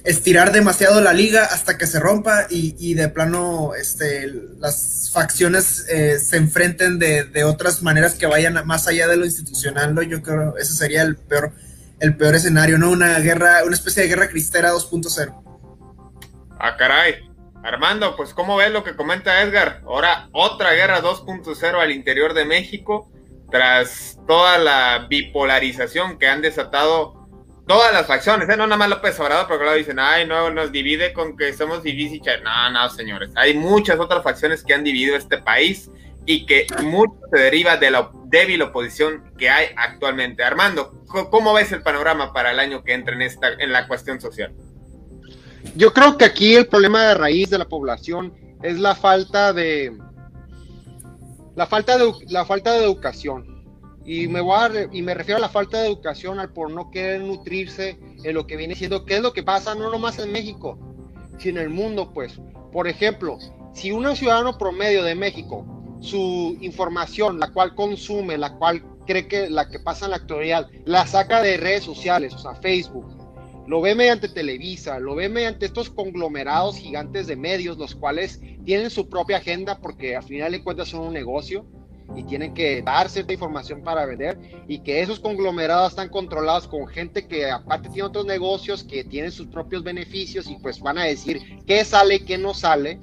estirar demasiado la liga hasta que se rompa y, de plano este, las facciones eh, se enfrenten de, otras maneras que vayan más allá de lo institucional. Yo creo ese sería el peor, el peor escenario, ¿no? Una guerra, una especie de guerra cristera 2.0. Ah, caray. Armando, pues ¿cómo ves lo que comenta Edgar? Ahora otra guerra 2.0 al interior de México tras toda la bipolarización que han desatado todas las facciones, ¿eh? no nada más López Obrador, porque luego dicen, ay, no, nos divide con que somos difíciles. No, no, señores, hay muchas otras facciones que han dividido este país y que mucho se deriva de la débil oposición que hay actualmente. Armando, ¿cómo ves el panorama para el año que entra en, esta, en la cuestión social? Yo creo que aquí el problema de raíz de la población es la falta de, la falta de, la falta de educación. Y me, voy y me refiero a la falta de educación al por no querer nutrirse en lo que viene siendo, qué es lo que pasa no nomás en México, sino en el mundo, pues. Por ejemplo, si un ciudadano promedio de México, su información, la cual consume, la cual cree que la que pasa en la actualidad, la saca de redes sociales, o sea, Facebook, lo ve mediante Televisa, lo ve mediante estos conglomerados gigantes de medios, los cuales tienen su propia agenda porque al final de cuentas son un negocio y tienen que dar cierta información para vender y que esos conglomerados están controlados con gente que aparte tiene otros negocios que tienen sus propios beneficios y pues van a decir qué sale, qué no sale.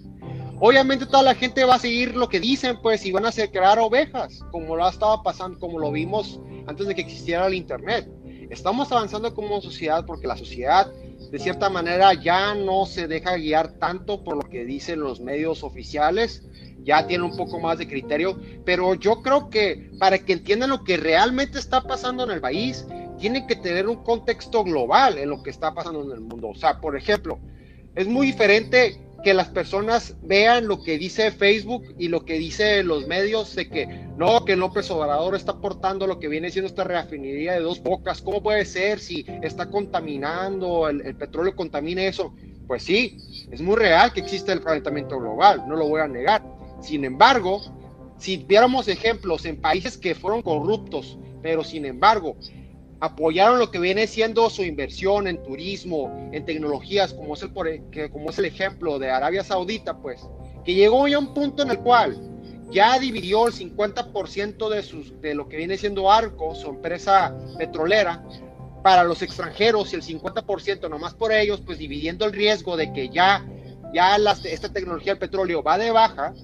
Obviamente toda la gente va a seguir lo que dicen pues y van a hacer crear ovejas, como lo ha estado pasando, como lo vimos antes de que existiera el internet estamos avanzando como sociedad porque la sociedad de cierta manera ya no se deja guiar tanto por lo que dicen los medios oficiales, ya tiene un poco más de criterio, pero yo creo que para que entiendan lo que realmente está pasando en el país, tienen que tener un contexto global en lo que está pasando en el mundo. O sea, por ejemplo, es muy diferente que las personas vean lo que dice Facebook y lo que dice los medios de que no, que López Obrador está aportando lo que viene siendo esta refinería de dos bocas. ¿Cómo puede ser si está contaminando, el, petróleo contamina eso? Pues sí, es muy real que existe el calentamiento global, no lo voy a negar. Sin embargo, si viéramos ejemplos en países que fueron corruptos, pero sin embargo apoyaron lo que viene siendo su inversión en turismo, en tecnologías, como es el, e, como ejemplo de Arabia Saudita, pues, que llegó ya a un punto en el cual ya dividió el 50% de, sus, de lo que viene siendo Arco, su empresa petrolera, para los extranjeros y el 50% nomás por ellos, pues dividiendo el riesgo de que ya, ya esta tecnología del petróleo va de baja,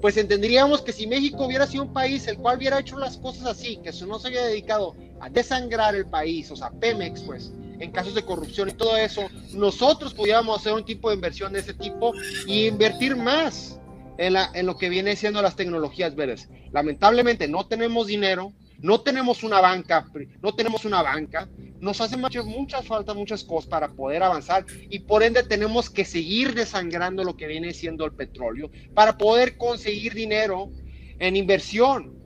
pues entenderíamos que si México hubiera sido un país el cual hubiera hecho las cosas así, que no se había dedicado a desangrar el país, o sea, Pemex, pues, en casos de corrupción y todo eso, nosotros pudiéramos hacer un tipo de inversión de ese tipo y invertir más en, la, en lo que viene siendo las tecnologías verdes. Lamentablemente no tenemos dinero, no tenemos una banca, no tenemos una banca, nos hace mucha, mucha falta muchas cosas para poder avanzar y por ende tenemos que seguir desangrando lo que viene siendo el petróleo para poder conseguir dinero en inversión.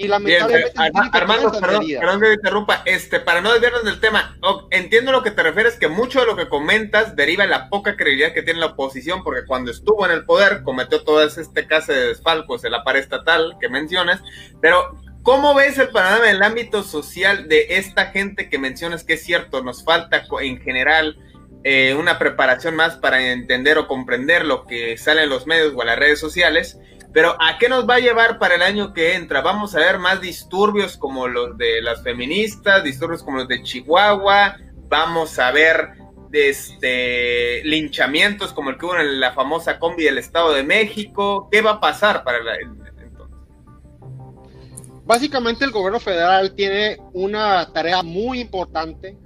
Y lamentablemente. Armando, perdón, perdón, que me interrumpa. Este, para no desviarnos del tema, entiendo lo que te refieres, que mucho de lo que comentas deriva de la poca credibilidad que tiene la oposición, porque cuando estuvo en el poder cometió todo este caso de desfalcos de la pared estatal que mencionas, pero ¿Cómo ves el panorama en el ámbito social de esta gente que mencionas que es cierto? Nos falta en general eh, una preparación más para entender o comprender lo que sale en los medios o en las redes sociales. Pero ¿a qué nos va a llevar para el año que entra? Vamos a ver más disturbios como los de las feministas, disturbios como los de Chihuahua, vamos a ver este, linchamientos como el que hubo en la famosa combi del Estado de México. ¿Qué va a pasar para el, Básicamente el gobierno federal tiene una tarea muy importante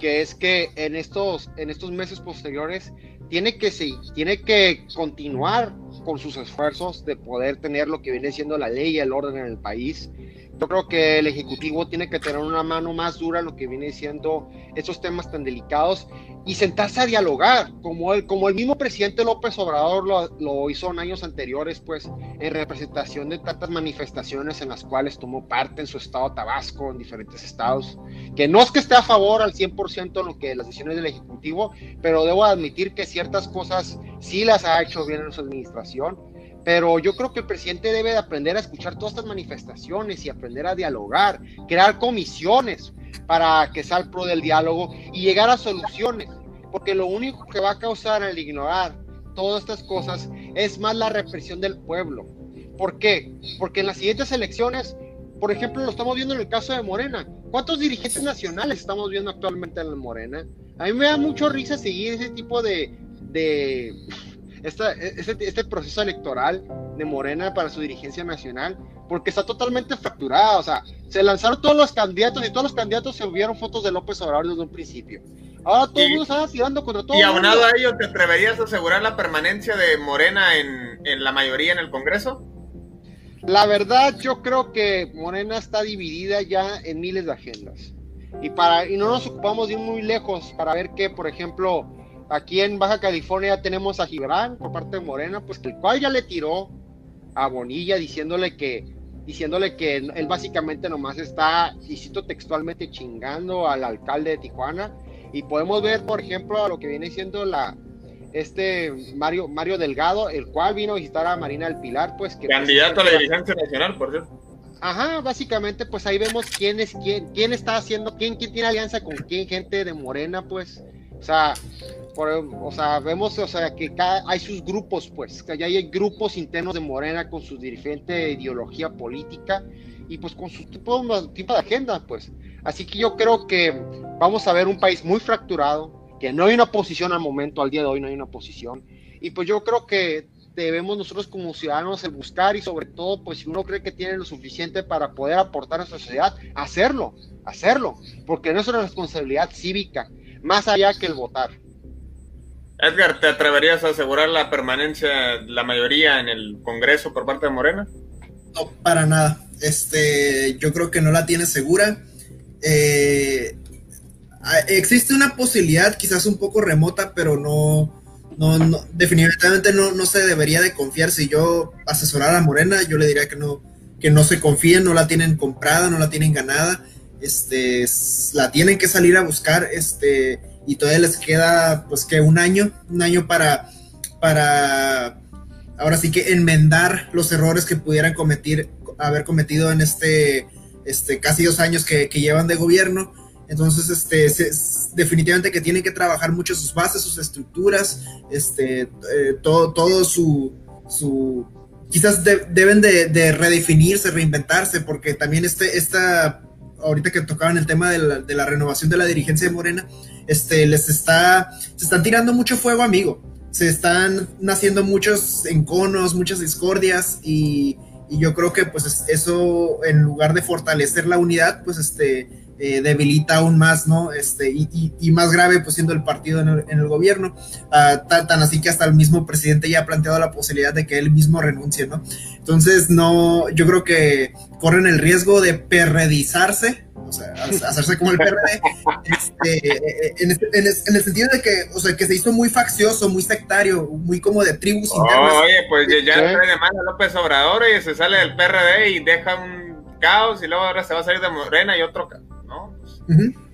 que es que en estos, en estos meses posteriores tiene que, tiene que continuar con sus esfuerzos de poder tener lo que viene siendo la ley y el orden en el país, Yo creo que el Ejecutivo tiene que tener una mano más dura en lo que viene siendo esos temas tan delicados y sentarse a dialogar, como el, como el mismo presidente López Obrador lo, hizo en años anteriores, pues en representación de tantas manifestaciones en las cuales tomó parte en su estado Tabasco, en diferentes estados, que no es que esté a favor al 100% en lo que las decisiones del Ejecutivo, pero debo admitir que ciertas cosas sí las ha hecho bien en su administración pero yo creo que el presidente debe de aprender a escuchar todas estas manifestaciones y aprender a dialogar, crear comisiones para que sea el pro del diálogo y llegar a soluciones, porque lo único que va a causar el ignorar todas estas cosas es más la represión del pueblo. ¿Por qué? Porque en las siguientes elecciones, por ejemplo, lo estamos viendo en el caso de Morena. ¿Cuántos dirigentes nacionales estamos viendo actualmente en la Morena? A mí me da mucho risa seguir ese tipo de, de este, este, proceso electoral de Morena para su dirigencia nacional, porque está totalmente fracturada. O sea, se lanzaron todos los candidatos y todos los candidatos se vieron fotos de López Obrador desde un principio. Ahora todo el mundo está tirando contra todo. Y aunado a ello, ¿te atreverías a asegurar la permanencia de Morena en, en la mayoría en el Congreso? La verdad, yo creo que Morena está dividida ya en miles de agendas. Y, para, y no nos ocupamos de ir muy lejos para ver que, por ejemplo, Aquí en Baja California tenemos a Gibran por parte de Morena, pues el cual ya le tiró a Bonilla diciéndole que diciéndole que él básicamente nomás está, y cito textualmente, chingando al alcalde de Tijuana. Y podemos ver, por ejemplo, a lo que viene siendo la este Mario Mario Delgado, el cual vino a visitar a Marina del Pilar, pues que candidato a la dirigencia nacional, por cierto. Ajá, básicamente, pues ahí vemos quién es quién, quién está haciendo, quién, quién tiene alianza con quién, gente de Morena, pues. O sea, o sea, vemos o sea, que hay sus grupos, pues, que ya hay grupos internos de Morena con su diferente ideología política y pues con su tipo, tipo de agenda, pues. Así que yo creo que vamos a ver un país muy fracturado, que no hay una posición al momento, al día de hoy no hay una posición. Y pues yo creo que debemos nosotros como ciudadanos el buscar y sobre todo, pues si uno cree que tiene lo suficiente para poder aportar a la sociedad, hacerlo, hacerlo, porque no es una responsabilidad cívica, más allá que el votar. Edgar, ¿te atreverías a asegurar la permanencia, la mayoría en el Congreso por parte de Morena? No, para nada. Este, yo creo que no la tiene segura. Eh, existe una posibilidad, quizás un poco remota, pero no, no, definitivamente no, no, se debería de confiar. Si yo asesorara a Morena, yo le diría que no, que no se confíen, no la tienen comprada, no la tienen ganada. Este, la tienen que salir a buscar. Este, y todavía les queda pues que un año, un año para, para ahora sí que enmendar los errores que pudieran cometer, haber cometido en este, este casi dos años que, llevan de gobierno. Entonces, este, definitivamente que tienen que trabajar mucho sus bases, sus estructuras, este, eh, todo, todo su, su quizás deben de, de, redefinirse, reinventarse, porque también este, esta ahorita que tocaban el tema de la, renovación de la dirigencia de Morena, este, les está, se están tirando mucho fuego, amigo. Se están naciendo muchos enconos, muchas discordias y, y yo creo que pues eso en lugar de fortalecer la unidad, pues este, eh, debilita aún más, ¿no? Este, y, más grave, pues siendo el partido en el, gobierno, ah, tan, así que hasta el mismo presidente ya ha planteado la posibilidad de que él mismo renuncie, ¿no? Entonces, no, yo creo que corren el riesgo de perredizarse, o sea, hacerse como el PRD, este, en, el sentido de que, o sea, que se hizo muy faccioso, muy sectario, muy como de tribus internas. Oye, pues ya, ya de mano López Obrador y se sale del PRD y deja un caos y luego ahora se va a salir de Morena y otro caos.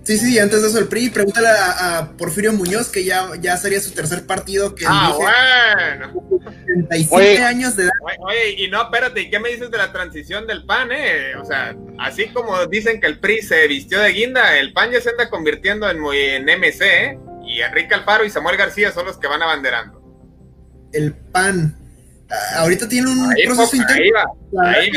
Sí, sí, antes de eso el PRI, pregúntale a, Porfirio Muñoz, que ya, ya sería su tercer partido. Que ah, bueno. 37 años de edad. Oye, y no, espérate, ¿y qué me dices de la transición del PAN, eh? O sea, así como dicen que el PRI se vistió de guinda, el PAN ya se anda convirtiendo en, muy, en MC, ¿eh? Y Enrique Alfaro y Samuel García son los que van abanderando. El PAN. Ah, ahorita tiene un proceso interno. Ahí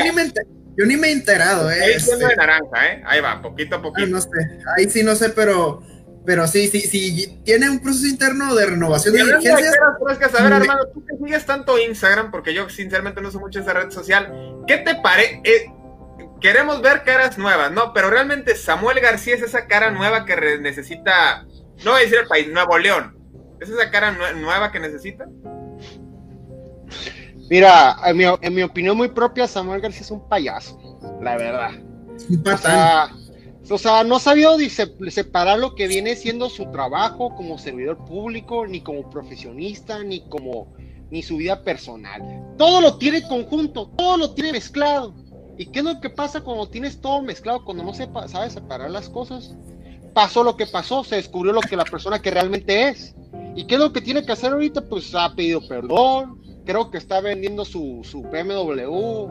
yo ni me he enterado, ¿eh? Ahí este... de naranja, ¿eh? Ahí va, poquito a poquito. no sé, ahí sí no sé, pero, pero sí, sí, sí, tiene un proceso interno de renovación de dirigencias. Tienes que saber, hermano, tú que sigues tanto Instagram, porque yo sinceramente no uso mucho esa red social, ¿qué te parece? Eh, queremos ver caras nuevas, ¿no? Pero realmente Samuel García es esa cara nueva que necesita, no voy a decir el país, Nuevo León. ¿Es esa cara nueva que necesita? Mira, en mi, opinión muy propia, Samuel García es un payaso, la verdad. O sea, no ha sabido separar lo que viene siendo su trabajo como servidor público, ni como profesionista, ni como ni su vida personal. Todo lo tiene conjunto, todo lo tiene mezclado. ¿Y qué es lo que pasa cuando tienes todo mezclado, cuando no se sabe separar las cosas? Pasó lo que pasó, se descubrió lo que la persona que realmente es. ¿Y qué es lo que tiene que hacer ahorita? Pues ha pedido perdón, creo que está vendiendo su, su BMW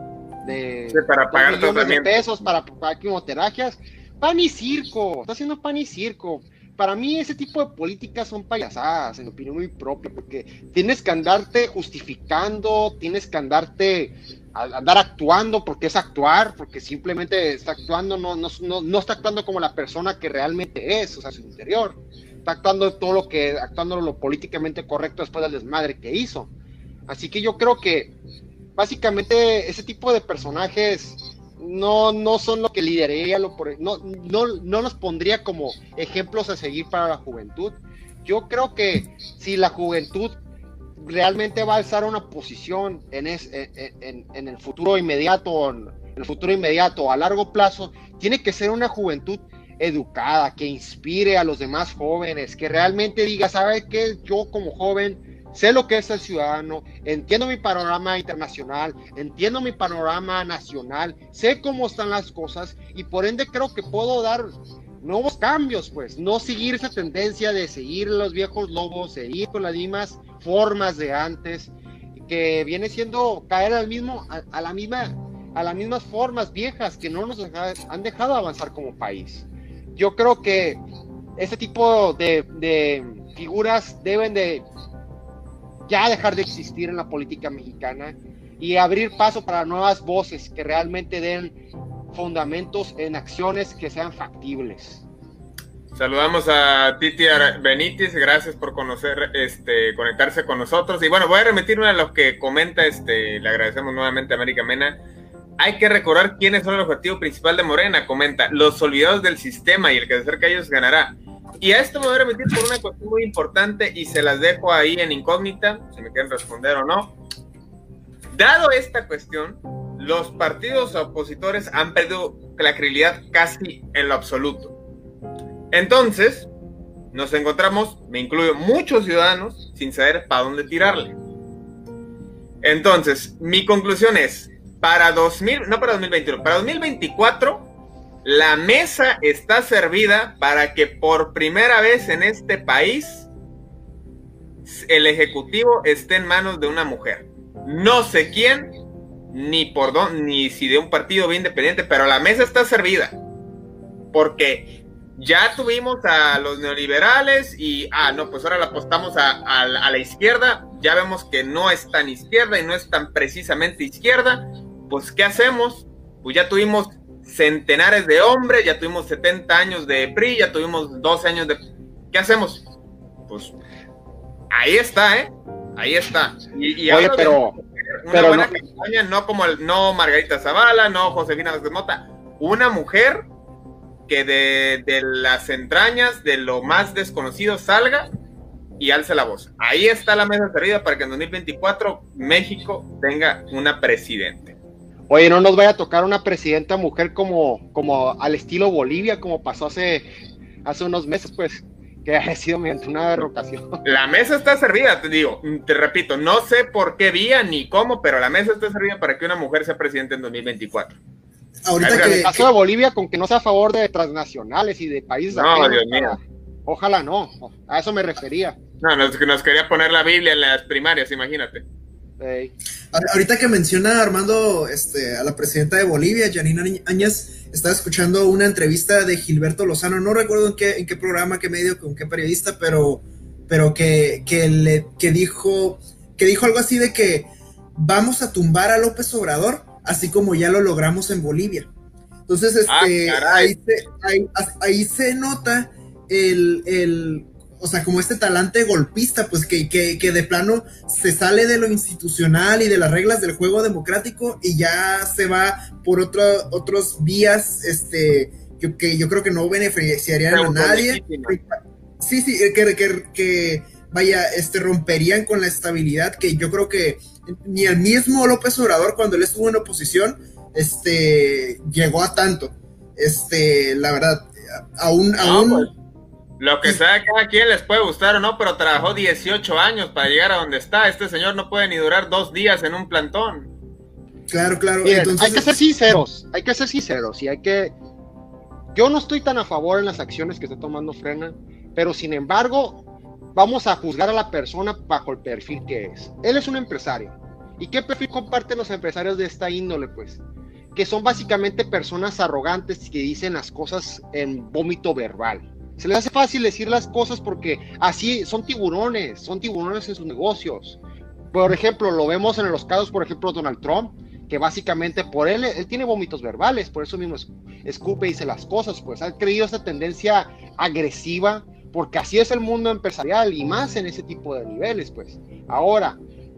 de, para pagar millones de pesos para pagar quimioterapias. Pan y circo, está haciendo pan y circo para mí ese tipo de políticas son payasadas, en opinión muy propia, porque tienes que andarte justificando, tienes que andarte, andar actuando porque es actuar, porque simplemente está actuando, no, no, no, está actuando como la persona que realmente es, o sea, su interior. Está actuando todo lo que, actuando lo políticamente correcto después del desmadre que hizo. Así que yo creo que básicamente ese tipo de personajes no, no son lo que lideraría, lo por, no, no, no nos pondría como ejemplos a seguir para la juventud. Yo creo que si la juventud realmente va a alzar una posición en, en, en, el futuro inmediato, en el futuro inmediato, a largo plazo, tiene que ser una juventud educada, que inspire a los demás jóvenes, que realmente diga, ¿sabe qué? Yo como joven sé lo que es el ciudadano, entiendo mi panorama internacional, entiendo mi panorama nacional, sé cómo están las cosas y por ende creo que puedo dar nuevos cambios, pues, no seguir esa tendencia de seguir los viejos lobos, seguir con las mismas formas de antes, que viene siendo caer al mismo, a, la misma, a las mismas formas viejas que no nos han dejado avanzar como país. Yo creo que ese tipo de, de figuras deben de ya dejar de existir en la política mexicana y abrir paso para nuevas voces que realmente den fundamentos en acciones que sean factibles. Saludamos a Titi Benítez, gracias por conocer, este, conectarse con nosotros. Y bueno, voy a remitirme a lo que comenta, este, le agradecemos nuevamente a América Mena. Hay que recordar quiénes son el objetivo principal de Morena, comenta, los olvidados del sistema y el que se acerca a ellos ganará. Y a esto me voy a remitir por una cuestión muy importante y se las dejo ahí en incógnita, si me quieren responder o no. Dado esta cuestión, los partidos opositores han perdido la credibilidad casi en lo absoluto. Entonces, nos encontramos, me incluyo, muchos ciudadanos sin saber para dónde tirarle. Entonces, mi conclusión es, para 2000, no para 2021, para 2024 la mesa está servida para que por primera vez en este país el Ejecutivo esté en manos de una mujer. No sé quién, ni por dónde, ni si de un partido bien independiente, pero la mesa está servida. Porque ya tuvimos a los neoliberales y, ah, no, pues ahora la apostamos a, a la izquierda. Ya vemos que no es tan izquierda y no es tan precisamente izquierda. Pues, ¿qué hacemos? Pues ya tuvimos centenares de hombres, ya tuvimos 70 años de PRI, ya tuvimos 12 años de... ¿Qué hacemos? Pues ahí está, ¿eh? Ahí está. Y, Oye, pero... Una buena no, campaña, no como el, no Margarita Zavala, no Josefina de Mota, una mujer que de, de, las entrañas de lo más desconocido salga y alce la voz. Ahí está la mesa servida para que en 2024 México tenga una presidente. Oye, no nos vaya a tocar una presidenta mujer como, como al estilo Bolivia, como pasó hace, hace unos meses, pues, que ha sido mediante una derrocación. La mesa está servida, te digo, te repito, no sé por qué vía ni cómo, pero la mesa está servida para que una mujer sea presidente en 2024. Ahorita que, el caso de Bolivia con que no sea a favor de transnacionales y de países. No, Dios mío. Ojalá no, a eso me refería. No, nos, nos quería poner la Biblia en las primarias, imagínate. Ahorita que menciona Armando este, a la presidenta de Bolivia, Janina Áñez, estaba escuchando una entrevista de Gilberto Lozano, no recuerdo en qué, en qué programa, qué medio, con qué periodista, pero, pero que, que, le, que, dijo, que dijo algo así de que vamos a tumbar a López Obrador, así como ya lo logramos en Bolivia. Entonces, este, ah, ahí, se, ahí, se nota el, el, o sea, como este talante golpista, pues que, que, de plano se sale de lo institucional y de las reglas del juego democrático y ya se va por otro, otros vías, este, que, yo creo que no beneficiarían a nadie. Sí, sí, que, que, que, vaya, este, romperían con la estabilidad que yo creo que ni el mismo López Obrador cuando él estuvo en oposición, este, llegó a tanto. este, la verdad, aún, aún... Pues, lo que sea, cada quien les puede gustar o no, pero trabajó 18 años para llegar a donde está. Este señor no puede ni durar dos días en un plantón. Claro, claro. Hay que ser sinceros, hay que ser sinceros y hay que... Yo no estoy tan a favor en las acciones que está tomando Frena, pero sin embargo, vamos a juzgar a la persona bajo el perfil que es. Él es un empresario. ¿Y qué perfil comparten los empresarios de esta índole? Pues que son básicamente personas arrogantes que dicen las cosas en vómito verbal. Se les hace fácil decir las cosas porque así son tiburones, son tiburones en sus negocios. Por ejemplo, lo vemos en los casos, por ejemplo, Donald Trump, que básicamente por él, él tiene vómitos verbales, por eso mismo escupe y dice las cosas, pues ha creído esa tendencia agresiva, porque así es el mundo empresarial y más en ese tipo de niveles, pues. Ahora,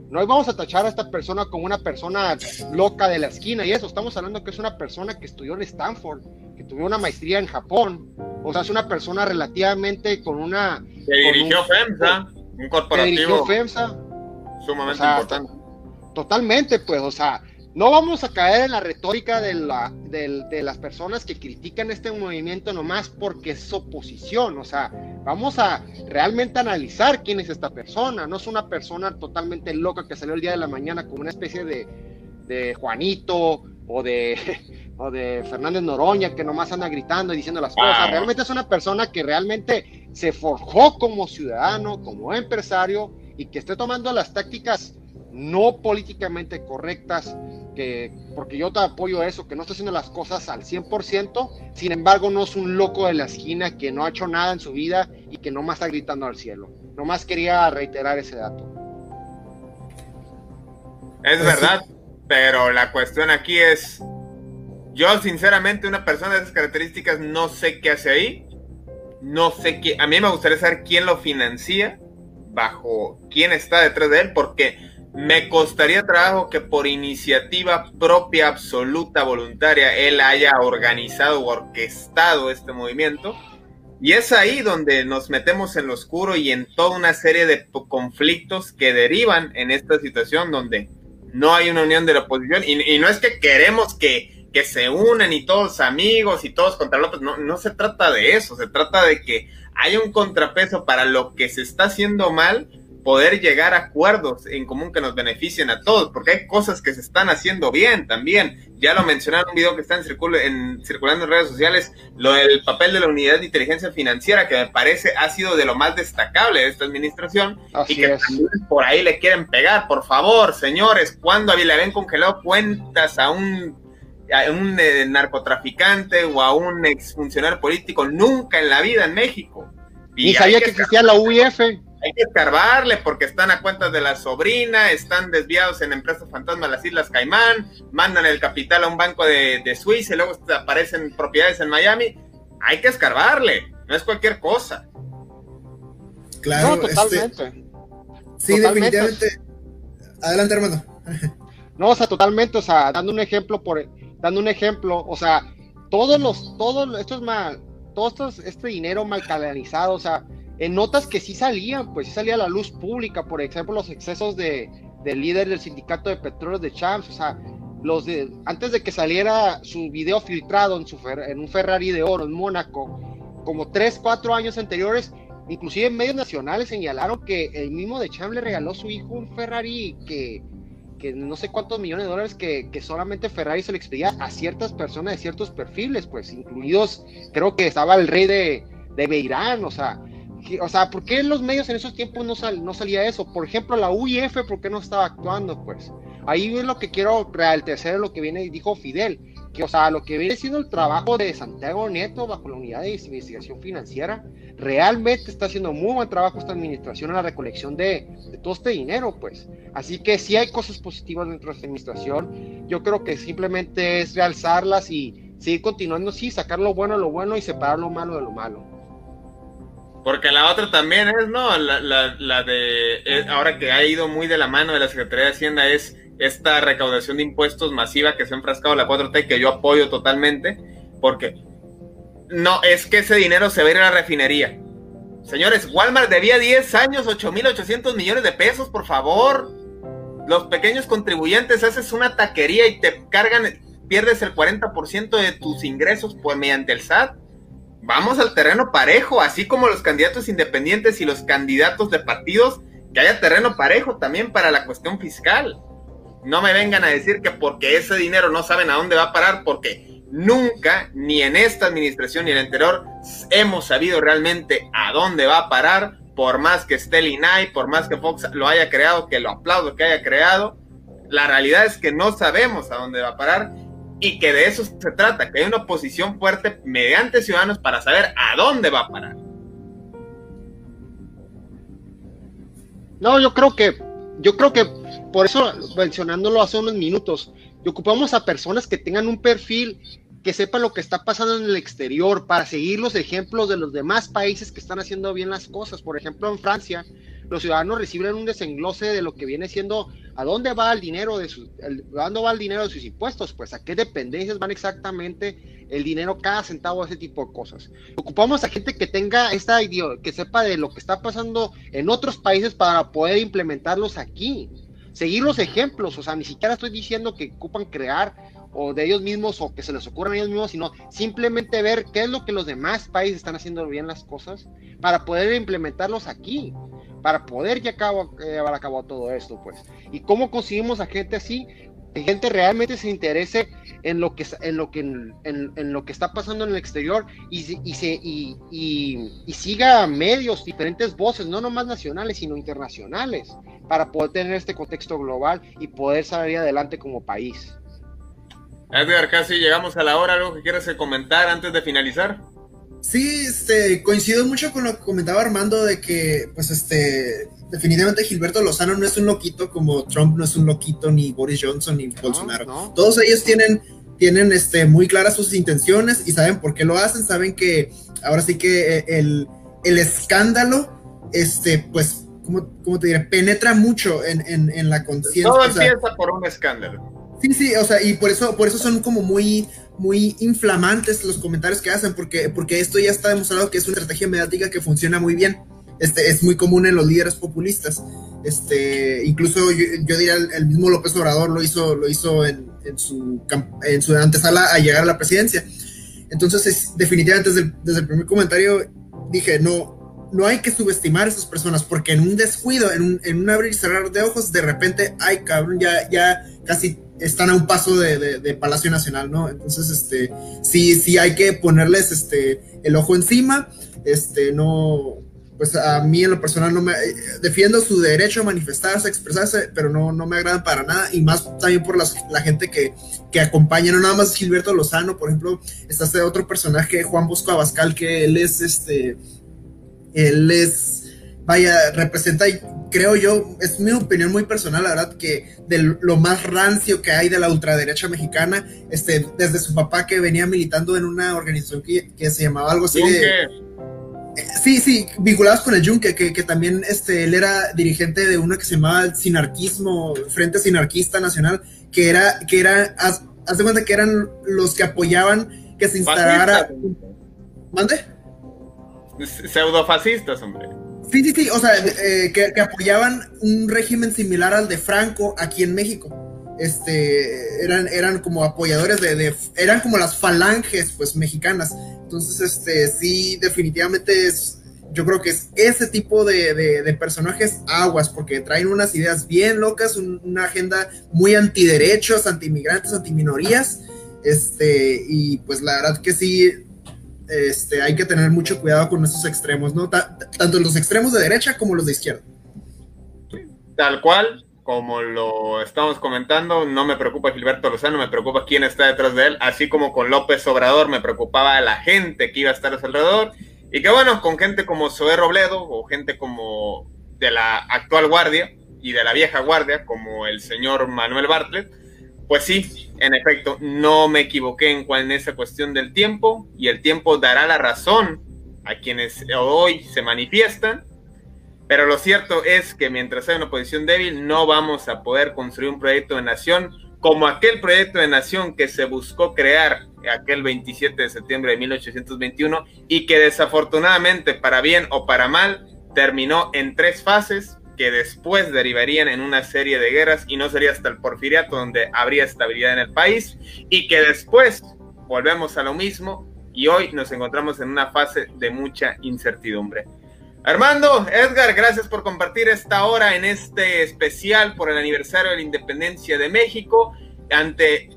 no vamos a tachar a esta persona como una persona loca de la esquina y eso. Estamos hablando que es una persona que estudió en Stanford, que tuvo una maestría en Japón. O sea, es una persona relativamente con una. Que dirigió FEMSA, un corporativo. Que dirigió FEMSA. Sumamente importante. Totalmente, pues, o sea, no vamos a caer en la retórica de, la, de, las personas que critican este movimiento nomás porque es oposición. O sea, vamos a realmente analizar quién es esta persona. No es una persona totalmente loca que salió el día de la mañana como una especie de, de Juanito o de, o de Fernández Noroña que nomás anda gritando y diciendo las cosas. Realmente es una persona que realmente se forjó como ciudadano, como empresario y que esté tomando las tácticas no políticamente correctas, que, porque yo te apoyo eso, que no está haciendo las cosas al 100%, sin embargo no es un loco de la esquina que no ha hecho nada en su vida y que nomás está gritando al cielo. Nomás quería reiterar ese dato. Es pues verdad, pero la cuestión aquí es, yo sinceramente una persona de esas características no sé qué hace ahí, no sé qué, a mí me gustaría saber quién lo financia, bajo quién está detrás de él, porque me costaría trabajo que por iniciativa propia, absoluta, voluntaria, él haya organizado o orquestado este movimiento. Y es ahí donde nos metemos en lo oscuro y en toda una serie de conflictos que derivan en esta situación donde no hay una unión de la oposición. Y, no es que queremos que, que, se unan y todos amigos y todos contra López. No, no se trata de eso. Se trata de que haya un contrapeso para lo que se está haciendo mal poder llegar a acuerdos en común que nos beneficien a todos, porque hay cosas que se están haciendo bien también. Ya lo mencionaron en un video que está en, circulando en redes sociales, lo del papel de la unidad de inteligencia financiera, que me parece ha sido de lo más destacable de esta administración y que también por ahí le quieren pegar. Por favor, señores, cuando le habían congelado cuentas a un a un eh, narcotraficante o a un exfuncionario político, nunca en la vida en México. Y sabía que existía la UIF hay que escarbarle porque están a cuentas de la sobrina, están desviados en empresas fantasma de las Islas Caimán, mandan el capital a un banco de, Suiza y luego aparecen propiedades en Miami. Hay que escarbarle, no es cualquier cosa. Claro, este, totalmente. sí, definitivamente. Adelante, hermano. no, o sea, totalmente, o sea, dando un ejemplo por dando un ejemplo, o sea, todos los, todos estos mal, todos este dinero mal canalizado, o sea, en notas que sí salían, pues sí salía a la luz pública, por ejemplo, los excesos de, del líder del sindicato de petróleo de Champs, o sea, los de, antes de que saliera su video filtrado en, su, en un Ferrari de oro en Mónaco, como tres, cuatro años anteriores, inclusive en medios nacionales señalaron que el mismo de Champs le regaló a su hijo un Ferrari que, que no sé cuántos millones de dólares que, que, solamente Ferrari se le expedía a ciertas personas de ciertos perfiles, pues incluidos, creo que estaba el rey de, de Beirán, o sea, o sea, ¿por qué en los medios en esos tiempos no, sal, no salía eso? Por ejemplo, la UIF, ¿por qué no estaba actuando? Pues ahí es lo que quiero realtecer, lo que viene y dijo Fidel, que, o sea, lo que viene siendo el trabajo de Santiago Nieto bajo la unidad de investigación financiera, realmente está haciendo muy buen trabajo esta administración en la recolección de, todo este dinero, pues. Así que si hay cosas positivas dentro de esta administración, yo creo que simplemente es realzarlas y seguir continuando, sí, sacar lo bueno de lo bueno y separar lo malo de lo malo. Porque la otra también es, ¿no? La, la, la de, eh, ahora que ha ido muy de la mano de la Secretaría de Hacienda, es esta recaudación de impuestos masiva que se ha enfrascado la 4T, que yo apoyo totalmente, porque no, es que ese dinero se va a ir a la refinería. Señores, Walmart debía 10 años 8.800 millones de pesos, por favor. Los pequeños contribuyentes haces una taquería y te cargan pierdes el 40% de tus ingresos por mediante el SAT. Vamos al terreno parejo, así como los candidatos independientes y los candidatos de partidos, que haya terreno parejo también para la cuestión fiscal. No me vengan a decir que porque ese dinero no saben a dónde va a parar, porque nunca, ni en esta administración ni en el anterior, hemos sabido realmente a dónde va a parar, por más que esté el INAI, por más que Fox lo haya creado, que lo aplaudo que haya creado. La realidad es que no sabemos a dónde va a parar y que de eso se trata, que hay una oposición fuerte mediante ciudadanos para saber a dónde va a parar. No, yo creo que, yo creo que por eso mencionándolo hace unos minutos, ocupamos a personas que tengan un perfil que sepan lo que está pasando en el exterior para seguir los ejemplos de los demás países que están haciendo bien las cosas. Por ejemplo, en Francia, los ciudadanos reciben un desenglose de lo que viene siendo a dónde va el dinero de sus, dónde va el dinero de sus impuestos, pues a qué dependencias van exactamente el dinero, cada centavo, ese tipo de cosas. Ocupamos a gente que tenga esta idea, que sepa de lo que está pasando en otros países para poder implementarlos aquí. Seguir los ejemplos, o sea, ni siquiera estoy diciendo que ocupan crear o de ellos mismos o que se les ocurran ellos mismos, sino simplemente ver qué es lo que los demás países están haciendo bien las cosas para poder implementarlos aquí para poder llevar a cabo todo esto, pues. ¿Y cómo conseguimos a gente así? gente realmente se interese en lo que en lo que en, lo que está pasando en el exterior y, y se y, y, siga medios diferentes voces no nomás nacionales sino internacionales para poder tener este contexto global y poder salir adelante como país Edgar casi llegamos a la hora algo que quieras comentar antes de finalizar Sí, este, coincido mucho con lo que comentaba Armando de que, pues, este, definitivamente Gilberto Lozano no es un loquito como Trump no es un loquito, ni Boris Johnson, ni Bolsonaro. Todos ellos tienen, tienen, este, muy claras sus intenciones y saben por qué lo hacen, saben que ahora sí que eh, el, el escándalo, este, pues, ¿cómo, cómo te diré? Penetra mucho en, en, en la conciencia. Todo empieza por un escándalo. Sí, sí, o sea, y por eso, por eso son como muy, muy inflamantes los comentarios que hacen, porque, porque esto ya está demostrado que es una estrategia mediática que funciona muy bien. Este, es muy común en los líderes populistas. Este, incluso yo, diría el, mismo López Obrador lo hizo, lo hizo en, su, en su antesala a llegar a la presidencia. Entonces, es, definitivamente desde el, desde el primer comentario dije, no, no hay que subestimar a esas personas, porque en un descuido, en un, en un abrir y cerrar de ojos, de repente, ay cabrón, ya, ya casi están a un paso de, Palacio Nacional, ¿no? Entonces, este, sí, sí hay que ponerles este, el ojo encima, este, no, pues a mí en lo personal no me, defiendo su derecho a manifestarse, a expresarse, pero no, no me agradan para nada, y más también por la gente que, que acompaña, no nada más Gilberto Lozano, por ejemplo, está este otro personaje, Juan Bosco Abascal, que él es, este, él es vaya, representa, creo yo, es mi opinión muy personal, la verdad, que de lo más rancio que hay de la ultraderecha mexicana, este, desde su papá que venía militando en una organización que, se llamaba algo así de... Eh, sí, sí, vinculados con el Yunque, que, que, también este, él era dirigente de una que se llamaba el Sinarquismo, Frente Sinarquista Nacional, que era, que era, haz, de cuenta que eran los que apoyaban que se instalara... ¿Mande? Pseudofascistas, hombre. Sí, sí, sí, o sea, eh, que, apoyaban un régimen similar al de Franco aquí en México. Este, eran, eran como apoyadores de, eran como las falanges, pues, mexicanas. Entonces, este, sí, definitivamente es, yo creo que es ese tipo de, personajes aguas, porque traen unas ideas bien locas, una agenda muy antiderechos, anti-inmigrantes, anti-minorías, este, y pues la verdad que sí, este, hay que tener mucho cuidado con esos extremos, ¿no? tanto los extremos de derecha como los de izquierda. Tal cual, como lo estamos comentando, no me preocupa Gilberto Lozano, me preocupa quién está detrás de él, así como con López Obrador me preocupaba la gente que iba a estar a su alrededor, y que bueno, con gente como Zoé Robledo o gente como de la actual guardia y de la vieja guardia, como el señor Manuel Bartlett, pues sí, en efecto, no me equivoqué en, en esa cuestión del tiempo y el tiempo dará la razón a quienes hoy se manifiestan, pero lo cierto es que mientras haya una oposición débil no vamos a poder construir un proyecto de nación como aquel proyecto de nación que se buscó crear aquel 27 de septiembre de 1821 y que desafortunadamente, para bien o para mal, terminó en tres fases que después derivarían en una serie de guerras y no sería hasta el porfiriato donde habría estabilidad en el país y que después volvemos a lo mismo y hoy nos encontramos en una fase de mucha incertidumbre. Armando, Edgar, gracias por compartir esta hora en este especial por el aniversario de la independencia de México, ante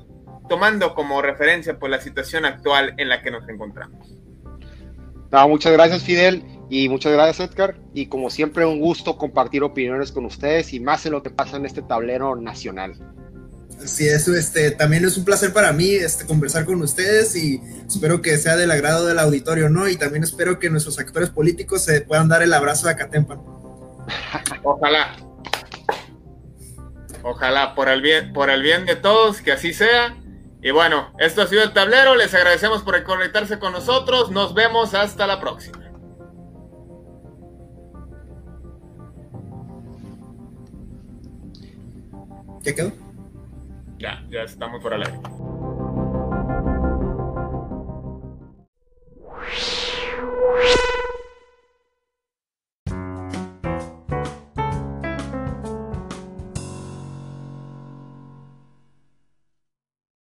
tomando como referencia por pues, la situación actual en la que nos encontramos. muchas gracias, Fidel, y muchas gracias, Edgar. Y como siempre, un gusto compartir opiniones con ustedes y más en lo que pasa en este tablero nacional. Sí, eso este, también es un placer para mí este, conversar con ustedes y espero que sea del agrado del auditorio, ¿no? Y también espero que nuestros actores políticos se puedan dar el abrazo de Acatempan. Ojalá. Ojalá, por el bien, por el bien de todos, que así sea. Y bueno, esto ha sido el tablero. Les agradecemos por conectarse con nosotros. Nos vemos hasta la próxima. ¿Ya quedó? Ya, ya estamos por al aire.